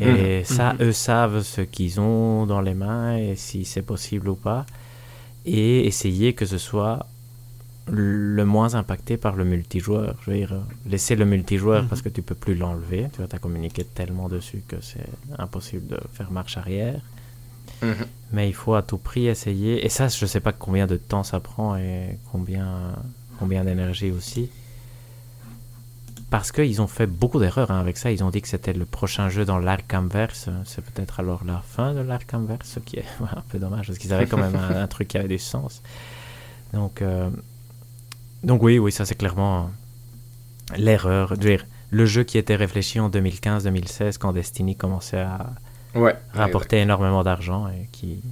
Et Mhm. ça, Mhm. eux savent ce qu'ils ont dans les mains et si c'est possible ou pas. Et essayer que ce soit le moins impacté par le multijoueur. Je veux dire, laisser le multijoueur Mhm. parce que tu peux plus l'enlever. Tu vois, as communiqué tellement dessus que c'est impossible de faire marche arrière. Mhm. Mais il faut à tout prix essayer. Et ça, je sais pas combien de temps ça prend et combien, combien d'énergie aussi. Parce qu'ils ont fait beaucoup d'erreurs hein, avec ça. Ils ont dit que c'était le prochain jeu dans l'Arkhamverse. C'est peut-être alors la fin de l'Arkhamverse, ce qui est un peu dommage parce qu'ils avaient quand même un, un truc qui avait du sens. Donc, euh, donc oui, oui, ça c'est clairement l'erreur. Le jeu qui était réfléchi en 2015-2016 quand Destiny commençait à Ouais. rapporter énormément d'argent et qui,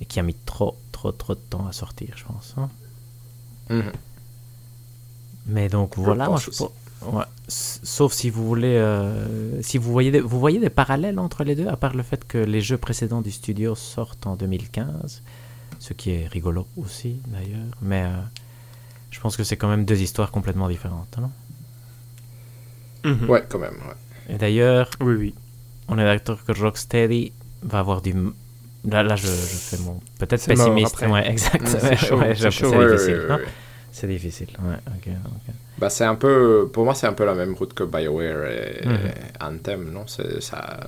et qui a mis trop, trop, trop de temps à sortir, je pense. hein. Mhm. Mais donc voilà, moi, pense je aussi. pe- ouais. S- sauf si vous voulez, euh, si vous voyez, des, vous voyez des parallèles entre les deux, à part le fait que les jeux précédents du studio sortent en 2015, ce qui est rigolo aussi d'ailleurs. Mais euh, je pense que c'est quand même deux histoires complètement différentes. non Mhm. Ouais, quand même. ouais. et d'ailleurs, Oui, oui. on est d'accord que Rocksteady va avoir du. Là, là je, je fais mon. Peut-être pessimiste. après. Ouais, exact. Mm, c'est Ouais, chaud, ouais, c'est difficile. hein. C'est difficile. Ouais, ok, ok. Bah, c'est un peu, pour moi, c'est un peu la même route que BioWare et Mhm. Anthem, non? C'est ça,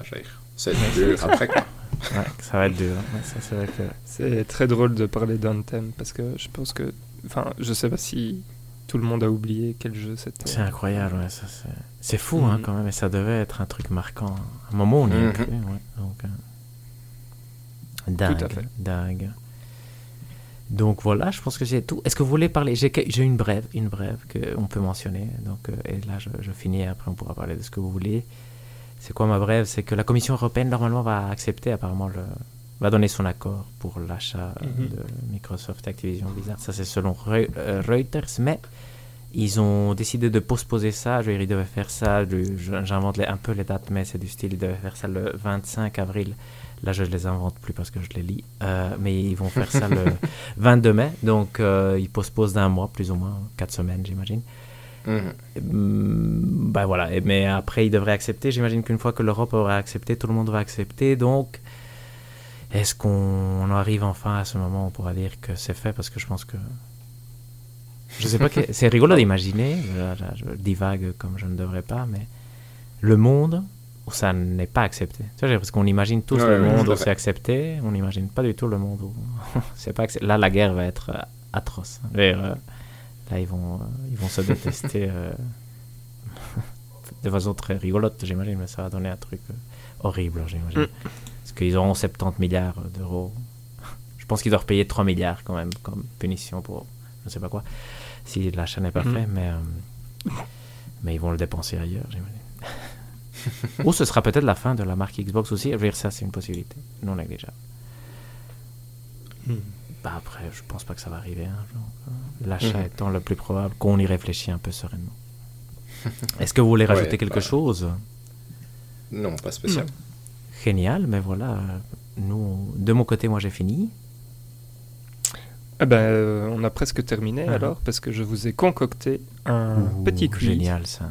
c'est dur après quoi. Ouais, ça va être dur. hein. Ouais, ça, c'est vrai que. C'est très drôle de parler d'Anthem parce que je pense que. Enfin, je sais pas si tout le monde a oublié quel jeu c'était. C'est incroyable, ouais, ça c'est. C'est fou hein, Mhm. quand même, et ça devait être un truc marquant. À un moment, on n'y est Mhm. plus, ouais. Donc, euh, dingue, à fait. dingue. Donc voilà, je pense que j'ai tout. Est-ce que vous voulez parler? J'ai une brève, une brève que on peut mentionner. Donc euh, et là, je, je finis et après on pourra parler de ce que vous voulez. C'est quoi ma brève? C'est que la Commission européenne normalement va accepter apparemment le va donner son accord pour l'achat Mhm. de Microsoft Activision Blizzard. Ça c'est selon euh, Reuters, mais ils ont décidé de postposer ça. Je veux dire, ils devaient faire ça. J'invente un peu les dates, mais c'est du style. Ils devaient faire ça le 25 avril. Là, je ne les invente plus parce que je les lis. Euh, mais ils vont faire ça le 22 mai. Donc, euh, ils postposent d'un mois, plus ou moins, 4 semaines, j'imagine. Hum, Ben voilà. Mais après, ils devraient accepter. J'imagine qu'une fois que l'Europe aura accepté, tout le monde va accepter. Donc, est-ce qu'on arrive enfin à ce moment où on pourra dire que c'est fait? Parce que je pense que. Je sais pas. que- C'est rigolo d'imaginer. Je divague comme je ne devrais pas, mais le monde où ça n'est pas accepté. Tu vois, parce qu'on imagine tous Ouais, le ouais, monde où c'est accepté. On n'imagine pas du tout le monde où c'est pas accepté. Là, la guerre va être euh, atroce. euh, là, ils vont, euh, ils vont se détester euh, de façon très rigolote, j'imagine, mais ça va donner un truc horrible, j'imagine. Qu'ils auront 70 milliards d'euros. Je pense qu'ils doivent payer 3 milliards quand même comme punition pour je ne sais pas quoi, si l'achat n'est pas Mhm. fait, mais, euh, mais ils vont le dépenser ailleurs, j'imagine. Ou ce sera peut-être la fin de la marque Xbox aussi. Je veux dire, ça, c'est une possibilité non négligeable. Hmm. Bah après, je pense pas que ça va arriver. hein, euh, L'achat Mhm. étant le plus probable, qu'on y réfléchit un peu sereinement. Est-ce que vous voulez rajouter Ouais, quelque bah. chose? Non, pas spécial. Génial, mais voilà. Nous, de mon côté, moi j'ai fini. Eh ben, euh, on a presque terminé Mhm. alors, parce que je vous ai concocté un Ouh, petit quiz. Génial ça.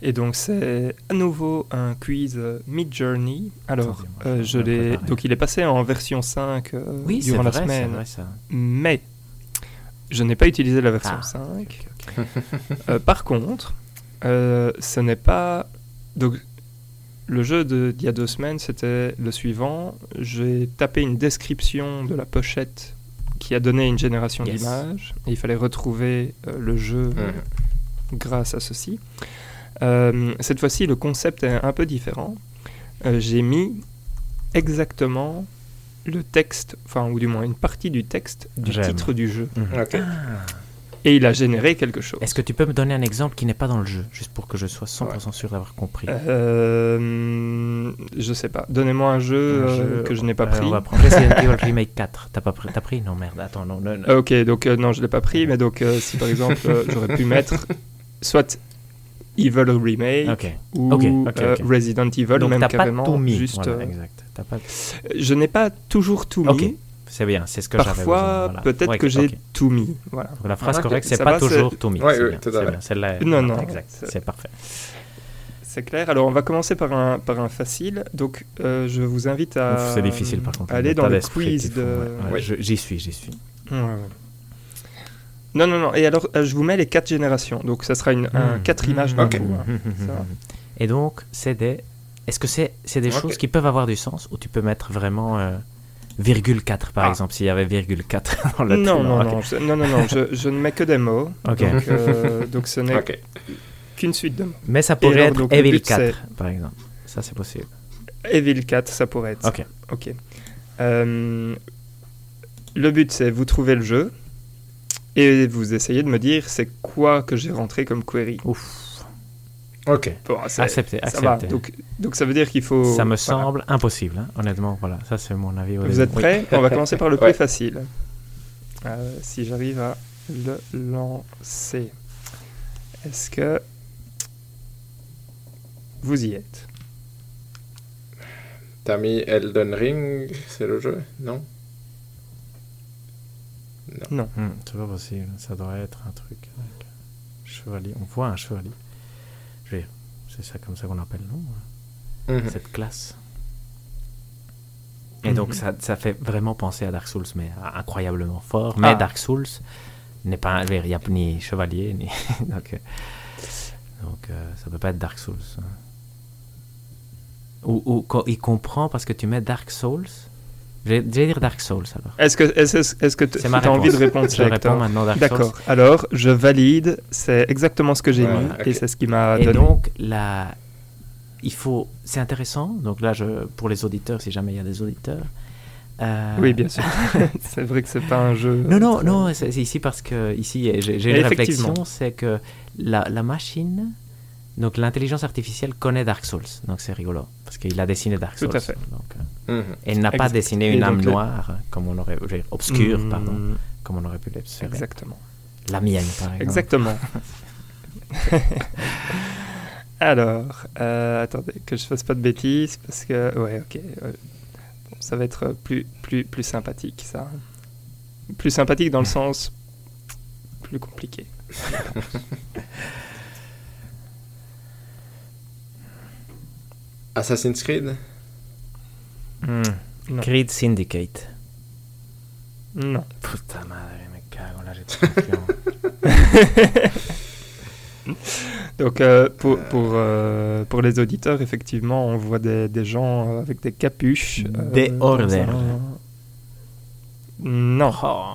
Et donc c'est à nouveau un quiz euh, Mid-Journey. Alors, euh, je l'ai... Donc il est passé en version 5 euh, Oui, durant la vrai, semaine. vrai ça. Mais je n'ai pas utilisé la version Ah, 5. ok, ok. Euh, par contre, ce n'est pas... Donc, le jeu de- d'il y a deux semaines, c'était le suivant. J'ai tapé une description de la pochette qui a donné une génération Yes. d'images. Et il fallait retrouver euh, le jeu Mhm. grâce à ceci. Euh, cette fois-ci, le concept est un peu différent. Euh, J'ai mis exactement le texte, enfin, ou du moins une partie du texte du titre du jeu. Mhm. Ok. Et il a généré quelque chose. Est-ce que tu peux me donner un exemple qui n'est pas dans le jeu, juste pour que je sois 100% sûr d'avoir compris Euh, je sais pas. Donnez-moi un jeu, Un euh, jeu- que je n'ai pas Euh, pris. On va prendre Resident Evil Remake 4. T'as pas pris, t'as pris Non, merde, attends, non. non, non. Ok, donc euh, non, je l'ai pas pris, mais donc si par exemple j'aurais pu mettre soit Evil Remake ou Ok, ok, euh, ok. Resident Evil, Donc même t'as pas carrément tout mis. juste. Voilà, exact. Pas... je n'ai pas toujours tout mis. C'est bien, c'est ce que j'avais. Parfois, voilà. peut-être Ouais, que j'ai tout mis. Voilà. Donc, La phrase Ok, correcte, c'est pas va, toujours tout mis. Ouais, c'est ouais, bien, tout à c'est fait. bien, celle-là est- Non, non, Exact, c'est- parfait. C'est clair. Alors on va commencer par un, par un facile. Donc euh, je vous invite à Ouf, c'est difficile par contre. aller dans le quiz de. ouais, J'y suis, j'y suis. Non, non, non. Et alors, euh, je vous mets les quatre générations. Donc, ça sera une, un Hmm. quatre images Hmm. d'un coup. hein. Va. Et donc, c'est des. Est-ce que c'est c'est des choses qui peuvent avoir du sens ou tu peux mettre vraiment euh, virgule 4 par Ah. exemple s'il y avait virgule 4 dans le Non, non, non, je, non, non, non, je, je ne mets que des mots. Ok. Donc, euh, donc ce n'est qu'une suite de mots. Mais ça pourrait alors, être donc, Evil but, 4 par exemple. Ça c'est possible. Evil 4, ça pourrait être. Ok. Ok. Euh, le but, c'est vous trouvez le jeu et vous essayez de me dire c'est quoi que j'ai rentré comme query. Ouf. Ok. Bon, Accepté, ça va. accepté. Donc, donc ça veut dire qu'il faut. Ça me voilà. semble impossible, hein, honnêtement. Voilà, ça c'est mon avis. au Vous début. êtes Oui. prêts On va commencer par le plus Ouais. facile. Euh, si j'arrive à le lancer. Est-ce que vous y êtes? T'as mis Elden Ring, c'est le jeu Non? Non. Hmm, c'est pas possible. Ça doit être un truc avec chevalier. On voit un chevalier. C'est ça comme ça qu'on appelle, non? Mhm. Cette classe. Et donc Mhm. ça, ça fait vraiment penser à Dark Souls, mais incroyablement fort. Mais Ah. Dark Souls n'est pas, il n'y a ni chevalier, ni donc, euh, donc euh, ça peut pas être Dark Souls. hein. Ou, ou il comprend parce que tu mets Dark Souls. Je vais, je vais dire Dark Souls alors. Est-ce que est-ce, est-ce que tu as envie de répondre Je ça, réponds Hector maintenant Dark Souls. D'accord. Alors, je valide. C'est exactement ce que j'ai Ouais, mis et c'est ce qui m'a Et donné. donc, la... il faut... c'est intéressant. Donc là, je... pour les auditeurs, si jamais il y a des auditeurs. euh, Oui, bien sûr. c'est vrai que c'est pas un jeu. Non, non, très- non, c'est ici parce que ici j'ai j'ai une réflexion, c'est que la, la machine, donc l'intelligence artificielle connaît Dark Souls, donc c'est rigolo parce qu'il a dessiné Dark Tout Souls. à fait. Donc, euh, Mhm. et il n'a pas dessiné une âme noire comme on aurait, obscure, Mm, pardon, comme on aurait pu l'espérer. Exactement. La mienne, par exemple. Exactement. Alors, euh, attendez, que je fasse pas de bêtises, parce que, ouais, ok, euh, bon, ça va être plus, plus, plus sympathique, ça. Plus sympathique dans le sens plus compliqué. Assassin's Creed? Mm. Creed Syndicate. Non. Puta madre, me cago, là j'ai trop confiance. Donc, euh, pour, pour, euh, pour les auditeurs, effectivement, on voit des, des gens avec des capuches. euh, Des orders. un- Non. Oh.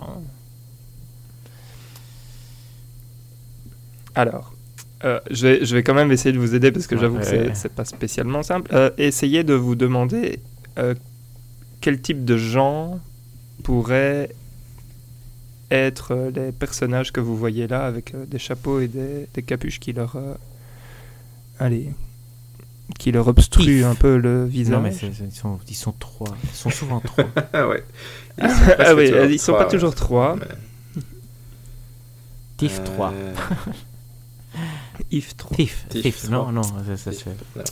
Alors, euh, je, vais, je vais quand même essayer de vous aider parce que j'avoue que c'est- Ouais. c'est pas spécialement simple. Euh, essayez de vous demander euh, quel type de gens pourraient être les personnages que vous voyez là avec euh, des chapeaux et des, des capuches qui leur. euh, allez. qui leur obstruent Pif. un peu le visage. Non, mais ils, sont, ils sont trois. Ils sont souvent trois. Ah ouais. Ils ah oui, ils sont trois, pas toujours ouais. trois. Tif 3. If 3. Tif. Tif Tif. trois. Non, non, ça, ça se fait. non.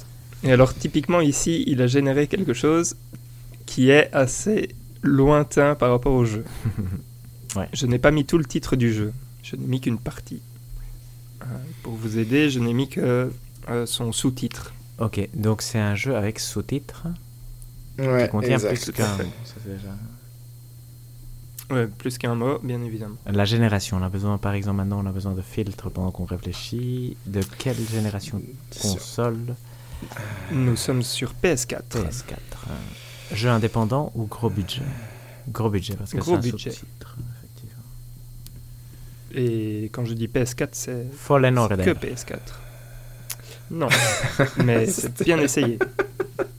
Et alors, typiquement, ici, il a généré quelque chose qui est assez lointain par rapport au jeu. Ouais. Je n'ai pas mis tout le titre du jeu. Je n'ai mis qu'une partie. Euh, pour vous aider, je n'ai mis que euh, son sous-titre. Ok, donc c'est un jeu avec sous-titres Ouais, qui contient exact. plus qu'un fait. mot. Ça, c'est déjà- Ouais, plus qu'un mot, bien évidemment. La génération, on a besoin, par exemple, maintenant, on a besoin de filtres pendant qu'on réfléchit. De quelle génération console Nous sommes sur PS4. PS4. euh, Jeu indépendant ou gros budget Gros budget, parce que Gros c'est un budget. effectivement. Et quand je dis PS4, c'est Fallen Order. que PS4. Non, mais c'est bien essayé.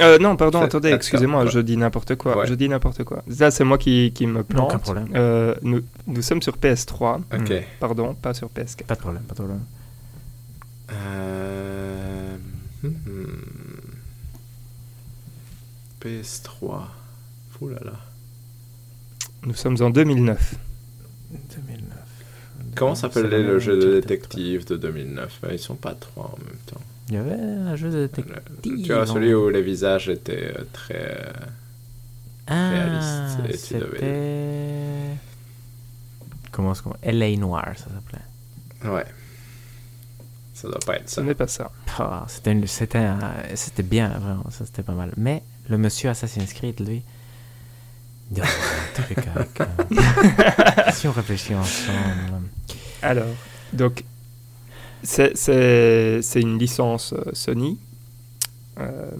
Euh, non, pardon, attendez, excusez-moi, je dis n'importe quoi. Ouais. Je dis n'importe quoi. Ça, c'est moi qui, qui me plante. Aucun problème. Euh, nous, nous sommes sur PS3, Ok. Hmm. pardon, pas sur PS4. Pas de problème, pas de problème. Euh... hmm. PS3. Ouh là là. Nous sommes en 2009. 2009. Comment C'est s'appelait le jeu de détective de 2009 Ouais, Ils sont pas trois en même temps. Il y avait un jeu de Le- détective. tu vois, celui où les visages étaient euh, très... euh, Ah, réaliste, et tu devais- c'était... Comment est-ce qu'on... L.A. Noir, ça s'appelait. Ouais. Ça doit pas être Ce ça. n'est pas ça. Ah, c'était, une- c'était, un- c'était bien, vraiment, ça c'était pas mal. Mais le monsieur Assassin's Creed, lui, avoir un truc avec... euh, si on réfléchit ensemble... Alors, donc, c'est- c'est c'est une licence euh, Sony. euh,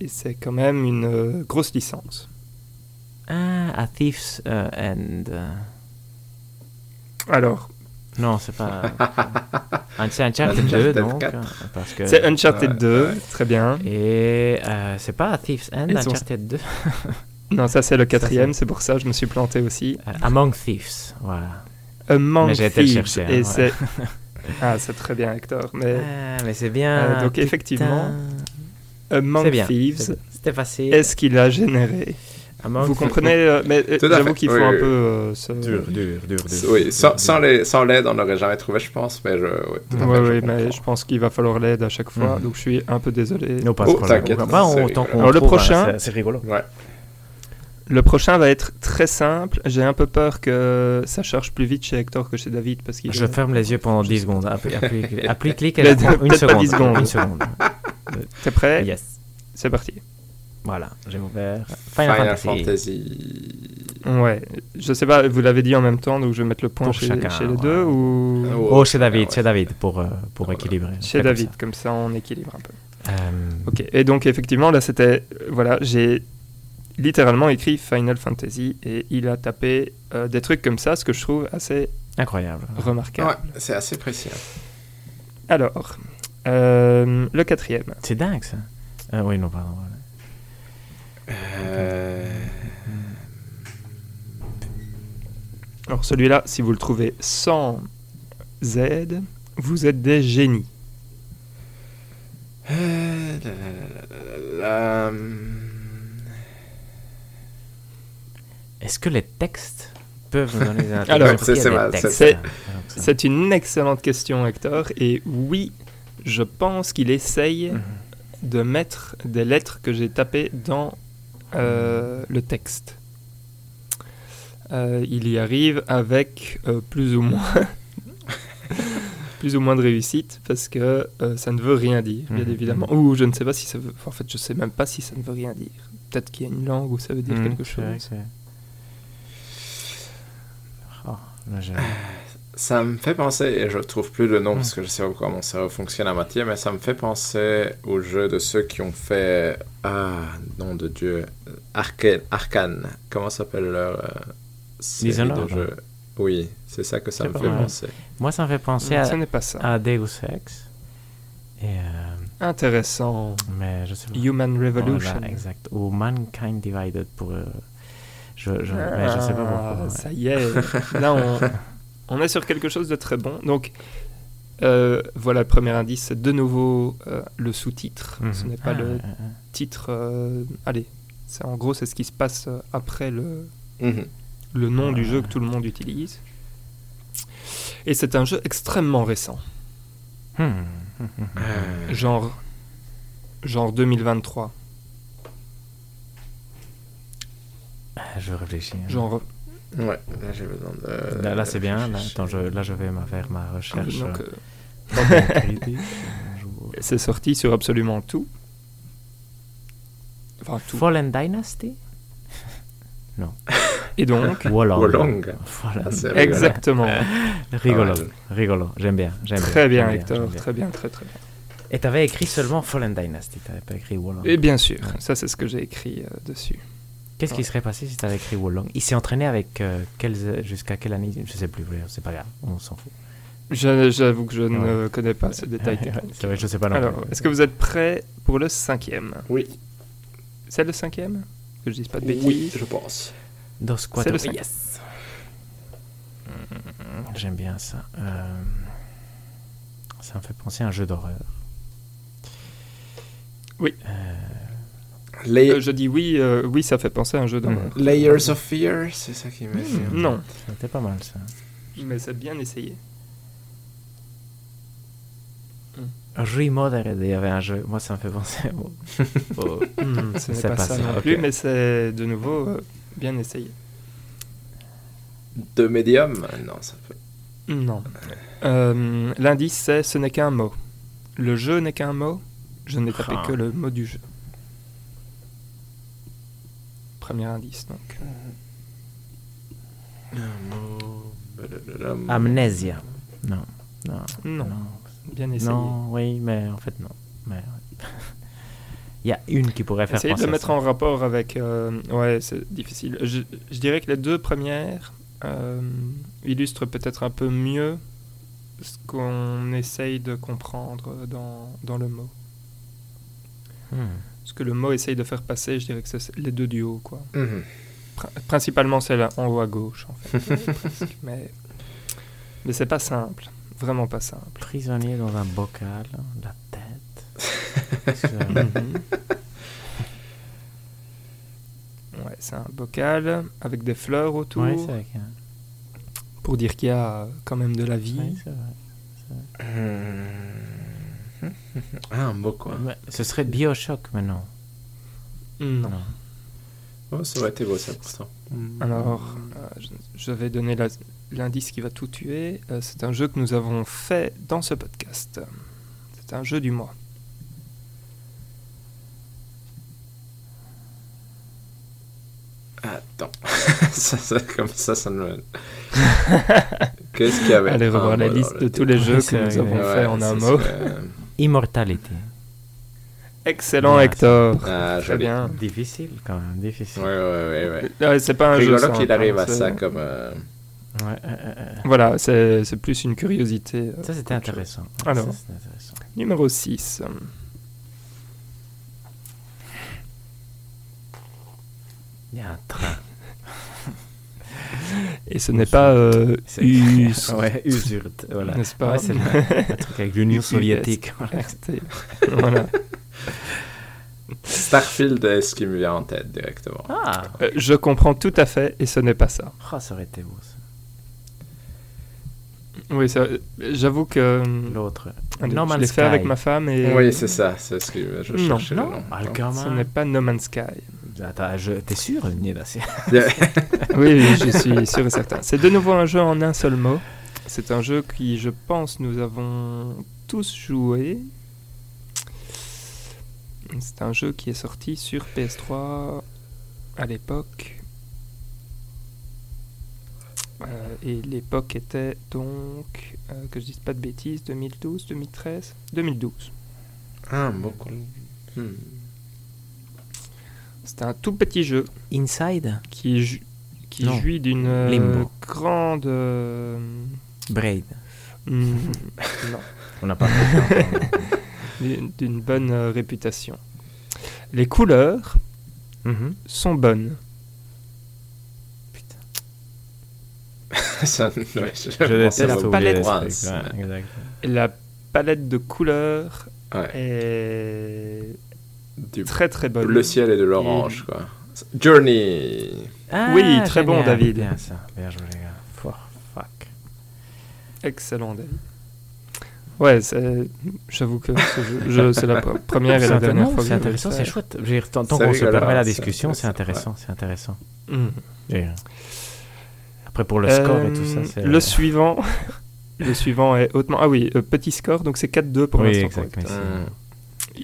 et c'est quand même une euh, grosse licence. Ah, A Thief's End. Alors, Non, c'est pas... C'est Uncharted 2, Uncharted donc. 4. Parce que... c'est Uncharted ouais, 2, ouais. très bien. Et euh, c'est pas A Thief's End, Ils sont- Uncharted 2. Non, ça c'est le quatrième, c'est pour ça que je me suis planté aussi. Among Thieves, voilà. Among Mais j'ai été le Thieves. chercher, hein, et c'est... Ah, c'est très bien, Hector. Mais Ah, mais c'est bien. Euh, donc, putain. effectivement, Among c'est bien. Thieves, C'était facile. est-ce qu'il a généré Among Vous Thieves. comprenez euh, Mais euh, j'avoue qu'il faut oui, un oui. peu euh, se... Dur, dur, dur, dur. Oui, sans, sans dur. les, sans l'aide, on n'aurait jamais trouvé, je pense, mais je... Ouais, tout à fait, Ouais, je ouais, mais je pense qu'il va falloir l'aide à chaque fois, Mhm. donc je suis un peu désolé. Non, pas Oh, t'inquiète, Bah, on- le hein, prochain- c'est- c'est rigolo. Ouais. Le prochain va être très simple. J'ai un peu peur que ça charge plus vite chez Hector que chez David parce qu'il Je ferme les yeux pendant 10 secondes. Appuie, appuie, appuie clic et une pas seconde. 10 secondes. Une seconde. T'es prêt? Yes. C'est parti. Voilà, j'ai ouvert. Final, Final Fantasy. Fantasy. Ouais. Je sais pas, vous l'avez dit en même temps, donc je vais mettre le point Pour chez, chacun, chez les ouais. deux ou Oh, Oh, chez David, ouais. chez David, pour, euh, pour Voilà. équilibrer. chez comme David, ça. comme ça on équilibre un peu. Euh, Ok. Et donc effectivement là c'était voilà j'ai littéralement écrit Final Fantasy et il a tapé euh, des trucs comme ça, ce que je trouve assez Incroyable. remarquable. Ouais, c'est assez précis. hein. Alors euh, le quatrième. C'est dingue ça. Euh, oui, non, pardon. Euh... Alors celui-là, si vous le trouvez sans Z, vous êtes des génies. Euh, la, la, la, la, la, hum, Est-ce que les textes peuvent nous donner des Alors, c'est- une excellente question, Hector. Et oui, je pense qu'il essaye Mhm. de mettre des lettres que j'ai tapées dans euh, le texte. Euh, il y arrive avec euh, plus ou moins plus ou moins de réussite parce que euh, ça ne veut rien dire, bien Mhm. évidemment. Ou je ne sais pas si ça veut. En fait, je sais même pas si ça ne veut rien dire. Peut-être qu'il y a une langue où ça veut dire Mhm, quelque chose. que c'est- Oh, là, je- Ça me fait penser, et je trouve plus le nom parce que je sais pas comment mon cerveau fonctionne à moitié, mais ça me fait penser au jeu de ceux qui ont fait. Ah, nom de Dieu. Arcane, Arcane. Comment s'appelle leur euh, série de jeux? Oui, c'est ça que ça me pas fait mal. penser. Moi, ça me fait penser à, n'est pas ça. à Deus Ex. Et, euh, Intéressant. mais je sais pas. Human Revolution. Voilà, exact. Ou Mankind Divided pour. euh, je, je, mais je sais pas Ah, pourquoi. ouais. Ça y est. Là, on, on est sur quelque chose de très bon. Donc, euh, voilà le premier indice. C'est de nouveau euh, le sous-titre. Ce Mhm. n'est pas Ah, le ouais, ouais. titre. euh, allez, c'est en gros, c'est ce qui se passe euh, après le, Mhm. le nom du jeu que tout le monde utilise. Et c'est un jeu extrêmement récent. Hmm, hmm, Genre, genre 2023. Je réfléchis. hein. Genre, Ouais, là j'ai besoin de. Là, là, c'est bien. Là, attends, je, là, je vais faire ma recherche. donc, euh, euh, c'est sorti sur absolument tout. Enfin, tout. Fallen Dynasty? Et donc, Wolong. Wolong. Voilà. Ah, exactement. Rigolo, Ah, rigolo. J'aime bien, Très bien, j'aime Hector. bien. Très bien, très très bien. Et t'avais écrit seulement Fallen Dynasty, t'avais pas écrit Wolong. Et bien sûr, Ouais. ça c'est ce que j'ai écrit euh, dessus. Qu'est-ce qui serait passé si t'avais écrit Wolong? Il s'est entraîné avec euh, jusqu'à quelle année? Je sais plus, c'est pas grave, on s'en fout. Je- J'avoue que je ne Ouais. connais pas ce détail c'est vrai, je sais pas non Alors, plus. est-ce que vous êtes prêts pour le cinquième? Oui, C'est le cinquième? Que je dise pas de bêtises oui, je pense. Dos C'est Quattro. le cinquième. Yes Mm, J'aime bien ça. Euh, Ça me fait penser à un jeu d'horreur. Oui. Euh, Lay- Euh, je dis oui, euh, oui, ça fait penser à un jeu d'horreur. Layers of Fear, c'est ça qui m'a fait. Non, C'était pas mal ça. mais c'est bien essayé. Remothered, il y avait un jeu. Moi, ça me fait penser au. au- Hmm, ce n'est C'est pas, pas ça non plus, mais c'est de nouveau euh, bien essayé. De médium Non, ça peut. Non. Euh, L'indice c'est ce n'est qu'un mot. Le jeu n'est qu'un mot. Je n'ai tapé Ah. que le mot du jeu. Premier indice donc. Amnesia. Non. Non. Non, Non. bien essayé. Non, oui, mais en fait, non. Mais... Il y a une qui pourrait faire Essayez de le mettre ça. en rapport avec. euh, ouais, c'est difficile. Je, je dirais que les deux premières euh, illustrent peut-être un peu mieux ce qu'on essaye de comprendre dans, dans le mot. Hmm. Ce que le mot essaye de faire passer, je dirais que c'est les deux du haut, quoi. Prin- Principalement celle en haut à gauche, en fait. presque. Mais, mais c'est pas simple. Vraiment pas simple. Prisonnier dans un bocal, la tête. Sur- Mhm. Ouais, c'est un bocal avec des fleurs autour Ouais, c'est vrai. qu'il y a- pour dire qu'il y a quand même de la vie. ouais, c'est vrai. Mhm. Ah, un mot quoi. Mais ce serait Bioshock, mais non. Non. Oh, ça aurait été beau ça pourtant. Alors, euh, je, vais donner l'indice qui va tout tuer. Euh, c'est un jeu que nous avons fait dans ce podcast. C'est un jeu du mois. Attends. ça, ça, comme ça, ça me. Qu'est-ce qu'il y avait Allez Un revoir la liste de tous les jeux que nous avons Ouais, fait en un mot. Immortality. Excellent, Hector. Ah, Très bien. Difficile quand même, difficile. Ouais, ouais, ouais. ouais. Ouais, c'est pas un jeu Rigolo qu'il simple, arrive hein, à c'est- ça comme. euh, Ouais, euh, euh. Voilà, c'est c'est plus une curiosité. Ça c'était intéressant. Alors. Ça, c'était intéressant. Numéro 6. Il y a un train. Et ce n'est pas euh, C'est- US. ouais, Usurt, voilà. N'est-ce pas Ouais, c'est le, le truc avec l'Union soviétique. voilà. Starfield est ce qui me vient en tête directement. Ah, Euh, je comprends tout à fait, et ce n'est pas ça. oh, ça aurait été beau ça. Oui, ça- j'avoue que euh, L'autre. No je l'ai fait avec ma femme et Oui, c'est ça, c'est ce que je Non. cherchais Non, le nom. Algama. ce n'est pas No Man's Sky. Attends, je... t'es sûr, Oui, je suis sûr et certain. C'est de nouveau un jeu en un seul mot. C'est un jeu qui, je pense, nous avons tous joué. C'est un jeu qui est sorti sur PS3 à l'époque. Euh, et l'époque était donc, euh, que je dise pas de bêtises, 2012, 2013 2012. Ah. Hmm. C'est un tout petit jeu Inside qui, ju- qui Non. jouit d'une euh, grande. euh, Braid. hmm, non, On n'a pas d'une- bonne euh, réputation. Les couleurs Mhm. sont bonnes. Putain. Ça, ouais, je, Je les Once. trucs. ouais. La palette de couleurs Ouais. est Du très très bonne. bleu ciel et de l'orange, quoi. Journey. Oui, très bon. David. Bien ça. Bien joué, les gars. Fuck. Fuck. Excellent, David. Ouais, j'avoue que ce jeu- je- c'est la pre- première et la dernière non, fois que c'est le intéressant, c'est faire. chouette. Tant qu'on se permet la discussion, c'est intéressant, c'est intéressant. Mm. Après, pour le score et tout ça, Euh, c'est. Le suivant, le suivant est hautement. Ah oui, euh, petit score, donc c'est 4-2 pour Oui, l'instant. Hmm.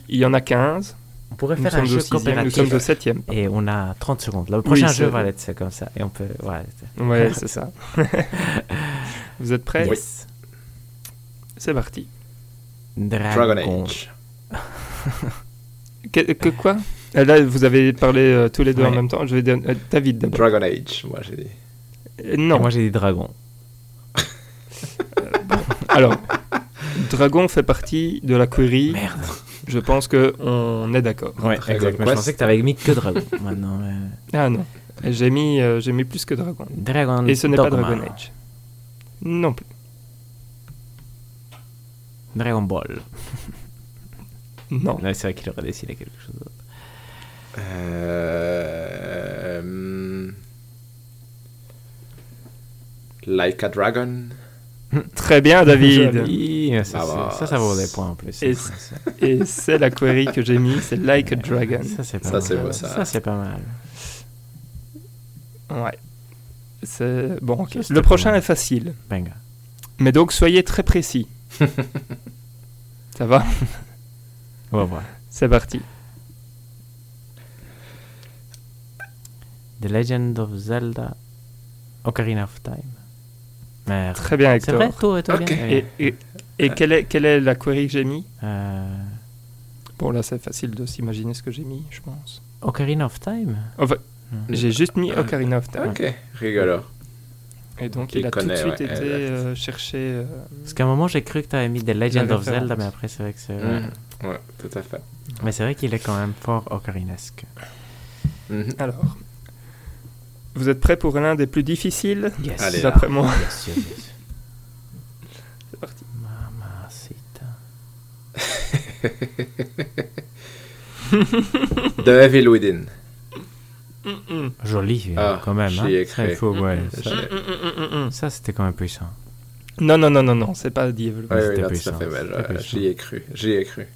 Il y en a 15. On pourrait Nous faire un jeu sixième, nous coopératif. sommes au 7 Et on a 30 secondes. Le prochain Oui, jeu va être comme ça. Et on peut. Ouais. c'est- Ouais, c'est ça. Vous êtes prêts Yes. C'est parti. Dragon Age. Que, que quoi Euh, Là, vous avez parlé euh, tous les deux en même temps. Je vais dire euh, David d'abord. Dragon Age, moi j'ai dit. Euh, Et non. Moi, j'ai dit dragon. Alors, Dragon fait partie de la query. Merde. Je pense que on est d'accord. Ouais, Dragon exact. Mais je pensais que t'avais mis que dragon. Maintenant, euh, Ah non. J'ai mis, euh, j'ai mis plus que Dragon. Dragon Et ce n'est pas. Dragon Age. Non plus. Dragon Ball. Non. C'est vrai qu'il aurait décidé quelque chose d'autre. Euh, hmm. Like a Dragon. Très bien, David. Ça, Ah bah, ça, ça vaut des points en plus. Et c'est- la query que j'ai mis, c'est Like a Dragon. Ça, c'est pas Ça, mal. ça. Ça, c'est pas mal. Ouais. C'est bon. Le prochain est facile, Venga. mais donc soyez très précis. Ça va? On va voir. C'est parti. The Legend of Zelda Ocarina of Time. Très bien, C'est Hector. vrai, tout, tout Ok. bien. Et, et- et quelle, est, quelle est la query que j'ai mis Euh, Bon, là, c'est facile de s'imaginer ce que j'ai mis, je pense. Ocarina of Time Enfin, Hmm. j'ai juste mis Ocarina of Time. Ok, rigolo. Et donc, Il il a tout de suite ouais, été euh, cherché. euh, Parce qu'à un moment, j'ai cru que tu avais mis The Legend of. Zelda, mais après, c'est vrai que c'est. Mhm. Ouais, tout à fait. Mais c'est vrai qu'il est quand même fort ocarinesque. Mhm. Alors, vous êtes prêts pour l'un des plus difficiles Yes. Allez, D'après moi. Yes, yes, yes. C'est parti. Mamacita. The Evil Within. Mm, Joli, Ah, quand même. j'y Hein. ai Ça, faut, ouais, ça, mm, mm, mm. ça, c'était quand même puissant. Non, non, non, non, non, c'est pas Devil. Oui, oui, c'était là, à puissant, fait. mais c'était je- puissant. J'y ai cru. J'y ai cru.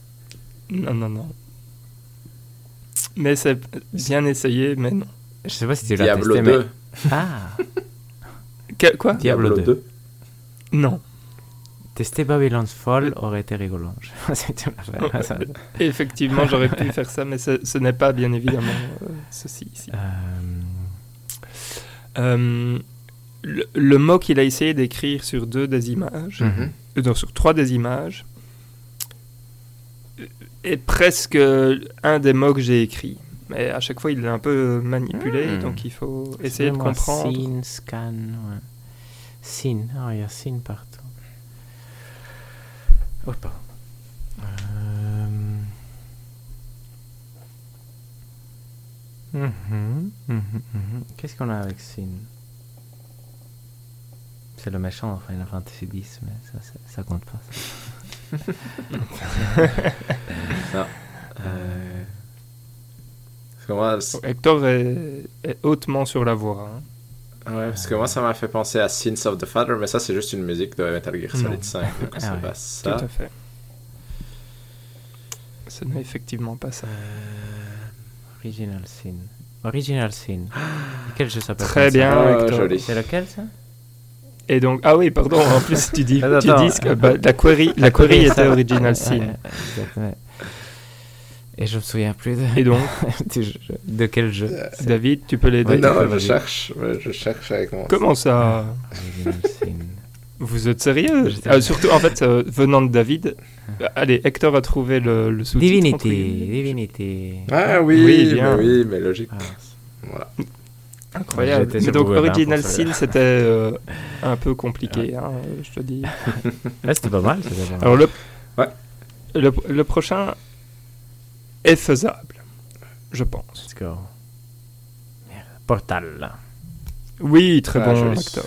Non, non, non. Mais c'est bien essayé, mais non. Je sais pas si tu l'as Diablo testé, 2. mais... Ah Que- quoi? Diablo 2. Non. Tester Babylon's Fall aurait été rigolo. Effectivement, j'aurais pu faire ça, mais ce, ce n'est pas bien évidemment euh, ceci ici. Euh, Euh, le, le mot qu'il a essayé d'écrire sur deux des images, non, sur trois des images, est presque un des mots que j'ai écrit. Mais à chaque fois, il l'a un peu manipulé, Hmm. donc il faut essayer de comprendre. Scene, scan, ouais. Scene, ah, il y a scene partout. Oh, pardon. Euh, mhm, mhm, mhm. Qu'est-ce qu'on a avec scene C'est le méchant dans Final Fantasy X, mais ça, ça, ça compte pas. ça. Non. Euh, Parce que moi, c- Hector est, est hautement sur la voie. hein. ouais, parce que moi, ça m'a fait penser à Sins of the Father, mais ça, c'est juste une musique de Metal Gear Non. Solid 5. Donc, Ah c'est ouais. pas Tout ça. à fait. Ce n'est effectivement pas ça. euh, Original Scene. Original Scene. Quel jeu Très ça bien, Ah, Hector. joli. C'est lequel ça? Et donc, ah oui, pardon, en plus tu dis, Attends, tu attends. dis que bah, la query, la query était original Ouais, scene. ouais, exactement. Et je me souviens plus de, Et donc, jeu- de quel jeu. c'est. David, tu peux l'aider. Ouais, non, je cherche. Je cherche avec mon. Comment ça Original Scene. Vous êtes sérieux Ah, Surtout, en fait, euh, venant de David. euh, Allez, Hector a trouvé le, le sous-titre. Divinity. Divinity. Ah oui, Oui, oui, bien. oui, mais logique. Ah, Voilà. Incroyable. Mais donc, Google, hein, Original Sin, celui-là. c'était euh, un peu compliqué, hein, je te dis. ouais, c'était pas mal. c'était pas mal. Alors, le, Ouais. le, le prochain est faisable, je pense. Let's go. Portal. Oui, très Ah, bon joli. acteur.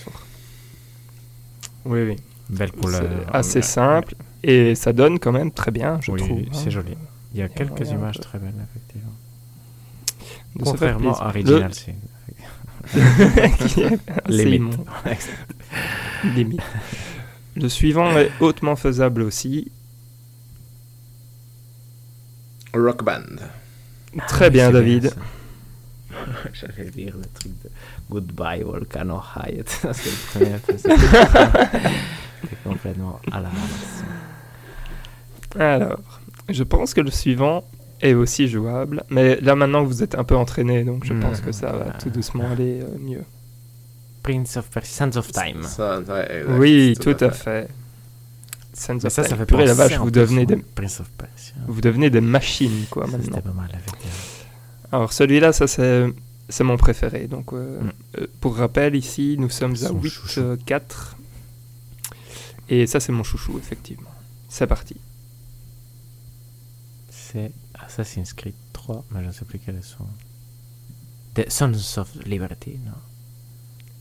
Oui, oui. Belle couleur. C'est assez simple et ça donne quand même très bien, je Oui, trouve. c'est hein. joli. Il y a quelques images très belles, effectivement. de Contrairement à Original Sin. Le- Limite. Limite. Le suivant est hautement faisable aussi. Rock Band. Très bien, David. J'allais lire le truc de Goodbye Volcano High. c'est le premier. C'est complètement à la ramasse. Alors, je pense que le suivant est aussi jouable, mais là maintenant vous êtes un peu entraîné, donc je Hmm. pense que ça va tout doucement aller euh, mieux. Prince of Persia, Sands of Time. Ça, ouais, exact, Oui, tout à fait. Sands Mais of ça, ça fait Purée, la penser vache, en vous plus, devenez ouais. des, Prince of Persia. vous devenez des machines, quoi, Ça, maintenant. C'était pas mal, effectivement. Alors celui-là, ça c'est c'est mon préféré. Donc euh, Mm. euh, pour rappel, ici nous sommes à Son 8 chouchou. euh, 4 et ça c'est mon chouchou effectivement. C'est parti. C'est Assassin's Creed 3, mais je ne sais plus quels sont. The Sons of Liberty, non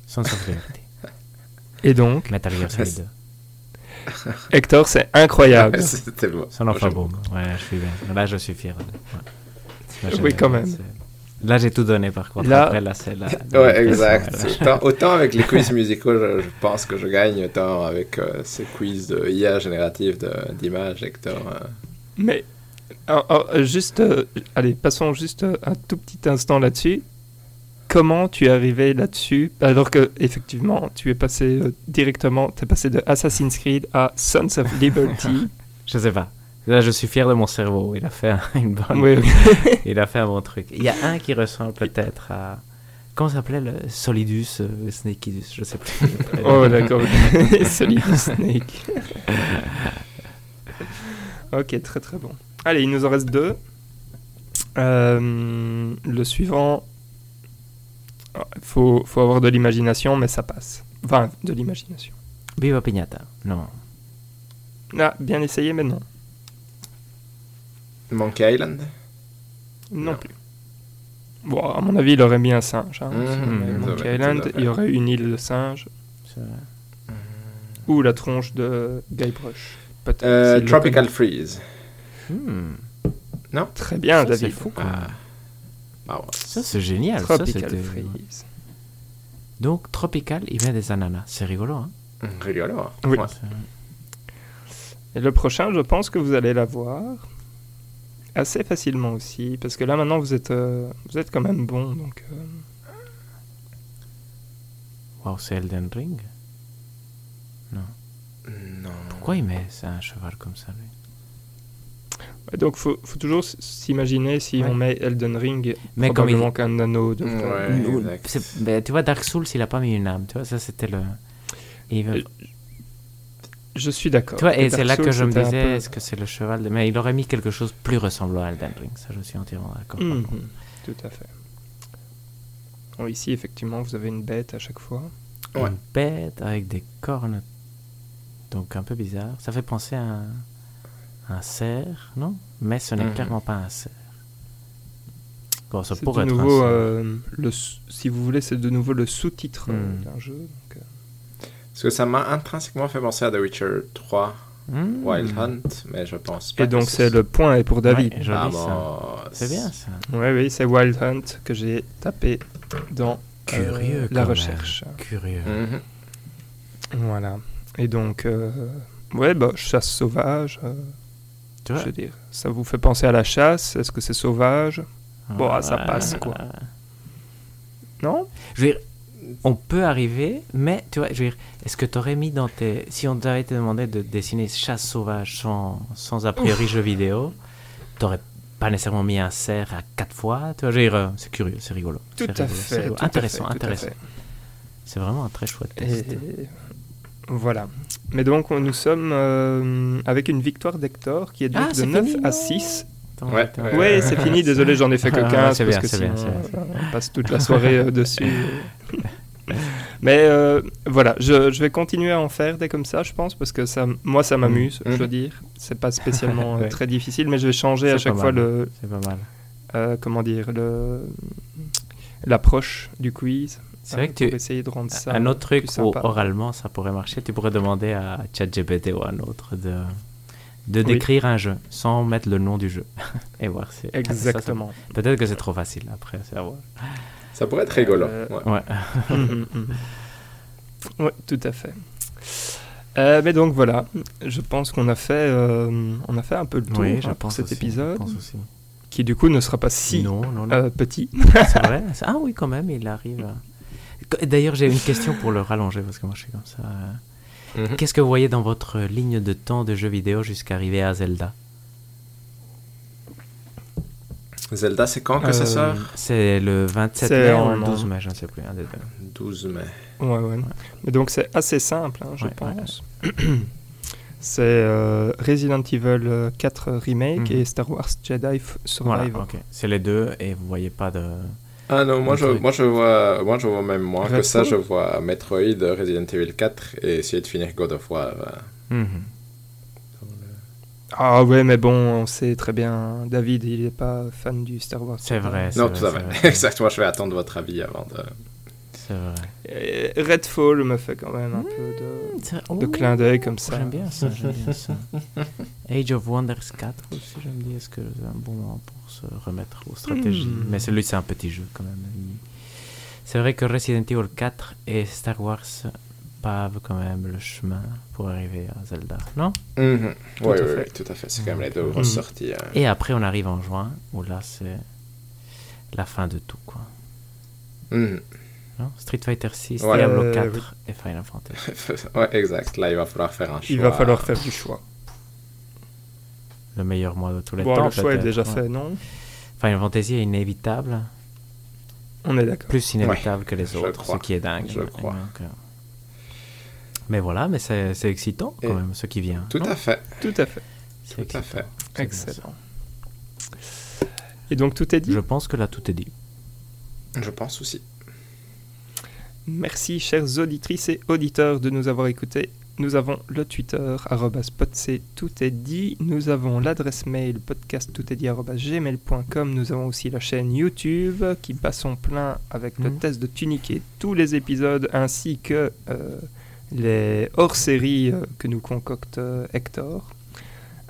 Sons of Liberty. Et donc Metal Gear Solid 2. Hector, c'est incroyable. C'était bon. Son of a J'aime Boom. Ouais, je suis bien. Là, je suis fier. Ouais. Là, Oui, quand même. c'est- Là, j'ai tout donné par contre. Là- Après, là, c'est la. Ouais, exact. Autant, autant avec les quiz musicaux, je, je pense que je gagne, autant avec euh, ces quiz de IA générative d'images, Hector. euh, Mais alors, alors, juste, euh, allez, passons juste un tout petit instant là-dessus. Comment tu es arrivé là-dessus alors que effectivement tu es passé euh, directement, tu es passé de Assassin's Creed à Sons of Liberty. Je sais pas. Là, je suis fier de mon cerveau. Il a fait un, une bonne. oui, oui. Il a fait un bon truc. Il y a un qui ressemble peut-être à. Comment s'appelait le Solidus, euh, Snakeidus, je sais plus. Oh d'accord. Solid Snake. ok, très très bon. Allez, il nous en reste deux. Euh, le suivant, faut, faut avoir de l'imagination, mais ça passe. Enfin, de l'imagination. Viva Pignata. Non. Ah, bien essayé, mais non. Monkey Island Non, Non. plus. Bon, à mon avis, il aurait mis un singe. hein. Mhm, mhm, Monkey Island, il y aurait une île de singes. C'est vrai. Ou la tronche de Guybrush. Peut-être. Euh, Tropical Freeze. Hmm. connaît. Très bien, Ça, c'est David. fou, quoi. Ah. Ah ouais. Ça, c'est génial. Tropical Freeze. Donc, Tropical, il met des ananas. C'est rigolo, hein Hum, Rigolo. hein. Oui. Ouais. Et le prochain, je pense que vous allez l'avoir assez facilement aussi, parce que là maintenant vous êtes, euh, vous êtes quand même bon, donc euh, Wow, c'est Elden Ring? Non. Pourquoi il met ça, un cheval comme ça, lui? Donc faut, faut toujours s'imaginer si Ouais. on met Elden Ring, Mais comme il- qu'un anneau de Ouais. Ben, tu vois, Dark Souls, il a pas mis une âme. Tu vois, ça, c'était le. Et il veut- Euh, Je suis d'accord. Tu vois, et c'est là que je me disais, peu- est-ce que c'est le cheval de... Mais il aurait mis quelque chose plus ressemblant à Elden Ring. Ça, je suis entièrement d'accord. Mhm, tout à fait. Bon, ici, effectivement, vous avez une bête à chaque fois. Ouais. Une bête avec des cornes. Donc un peu bizarre. Ça fait penser à un, un cerf, non? Mais ce n'est Mhm. clairement pas un cerf. Bon, ça C'est pourrait de être nouveau, un cerf. euh, le, si vous voulez, c'est de nouveau le sous-titre euh, Hmm. d'un jeu. donc, euh, Parce que ça m'a intrinsèquement fait penser à The Witcher 3 Hmm. Wild Hunt, mais je pense pas Et donc ce c'est le point est pour David. Ouais, Ah, bon, C'est bien ça. Oui, oui, c'est Wild Hunt que j'ai tapé dans euh, la recherche. même. Curieux. Mhm. Voilà. Et donc, euh, ouais, bah, chasse sauvage. Je veux dire, ça vous fait penser à la chasse Est-ce que c'est sauvage? Bon, ah, ça passe, quoi. Non? Je veux dire, on peut arriver, mais tu vois, je veux dire, est-ce que tu aurais mis dans tes. Si on t'avait demandé de dessiner chasse sauvage sans, sans a priori jeu vidéo, t'aurais pas nécessairement mis un cerf à quatre fois. Tu vois, je veux dire, euh, c'est curieux, c'est rigolo. Tout C'est à rigolo, fait. à intéressant, fait, intéressant. C'est vraiment un très chouette test. Et voilà. Mais donc, on- nous sommes euh, avec une victoire d'Hector qui est donc Ah, de c'est 9 fini, à non 6. Attends, Ouais, attends. ouais. Ouais, c'est fini, désolé, j'en ai fait que Ah, 15 c'est parce bien, que c'est sinon bien, euh, on passe toute la soirée euh, dessus. Mais euh, voilà, je, je vais continuer à en faire des comme ça, je pense, parce que ça, moi, ça m'amuse, Mhm. je dois dire. C'est pas spécialement Ouais. très difficile, mais je vais changer à chaque fois mal. le, C'est pas mal. euh, comment dire, le l'approche du quiz. C'est vrai euh, que tu- essayer de rendre ça un autre truc où oralement ça pourrait marcher, tu pourrais demander à ChatGPT ou à un autre de, de Oui. décrire un jeu sans mettre le nom du jeu et voir si. ça, ça- Exactement. Peut-être que c'est trop facile après, c'est à voir. Ça pourrait être rigolo. Euh, ouais. Ouais. Mhm, mhm. Ouais, tout à fait. Euh, mais donc voilà, je pense qu'on a fait, euh, on a fait un peu le tour Oui, hein, pour pense cet aussi, épisode, je pense aussi. qui du coup ne sera pas si Non, non, non. euh, petit. C'est vrai Ah oui, quand même, il arrive. D'ailleurs, j'ai une question pour le rallonger parce que moi je suis comme ça. Mhm. Qu'est-ce que vous voyez dans votre ligne de temps de jeux vidéo jusqu'à arriver à Zelda? Zelda, c'est quand que ça Euh, sort? C'est le 27 C'est mai ou en- le 12 mai, je ne sais plus. Un des deux. 12 mai. Ouais, ouais. Mais donc c'est assez simple, hein, je Ouais, ouais. pense. c'est euh, Resident Evil 4 Remake Mhm. et Star Wars Jedi F- Voilà, Survivor. ok. C'est les deux et vous voyez pas de. Ah non, moi je, moi je vois, moi je vois même moins que ça. Je vois Metroid, Resident Evil 4 et essayer de finir God of War. euh, Mhm. Ah ouais, mais bon, on sait très bien, David, il n'est pas fan du Star Wars. C'est vrai. Non, vrai, tout à fait. Exactement, je vais attendre votre avis avant de. C'est vrai. Et Redfall me fait quand même un peu de, Oh, clin d'œil comme ça. J'aime bien ça, j'aime bien ça. Age of Wonders 4 aussi, je me dis, est-ce que c'est un bon moment pour se remettre aux stratégies? Hmm. Mais celui, c'est un petit jeu quand même. C'est vrai que Resident Evil 4 et Star Wars pavent quand même le chemin pour arriver à Zelda, non? Tout Oui, à oui, tout à fait. C'est quand même les deux grosses sorties. hein. Et après, on arrive en juin, où là, c'est la fin de tout, quoi. Non Street Fighter 6, Ouais. Diablo Euh, 4 et Final Fantasy. ouais, exact. Là, il va falloir faire un choix. Il va falloir faire du choix. Le meilleur mois de tous les Bon, temps, le choix est déjà ouais. fait, non? Final Fantasy est inévitable. On est d'accord. plus inévitable que les je autres, crois. ce qui est dingue. Je crois. Donc, euh, Mais voilà, mais c'est excitant quand Et- même, ce qui vient. Tout à fait. Tout à fait. Tout à fait. Excellent. Et donc tout est dit? Je pense que là, tout est dit. Je pense aussi. Merci chers auditrices et auditeurs de nous avoir écoutés. Nous avons le Twitter, podc, tout est dit. Nous avons l'adresse mail, podcast tout est dit, gmail.com. Nous avons aussi la chaîne YouTube qui bat son plein avec le Mhm. test de Tunic et tous les épisodes ainsi que euh, les hors-séries euh, que nous concocte euh, Hector.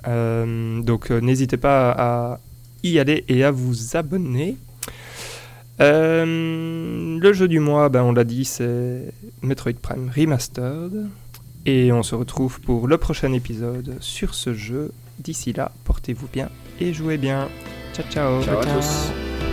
Donc n'hésitez pas à y aller et à vous abonner. Euh, le jeu du mois, ben, on l'a dit, c'est Metroid Prime Remastered. Et on se retrouve pour le prochain épisode sur ce jeu. D'ici là, portez-vous bien et jouez bien. Ciao ciao. Ciao à tous.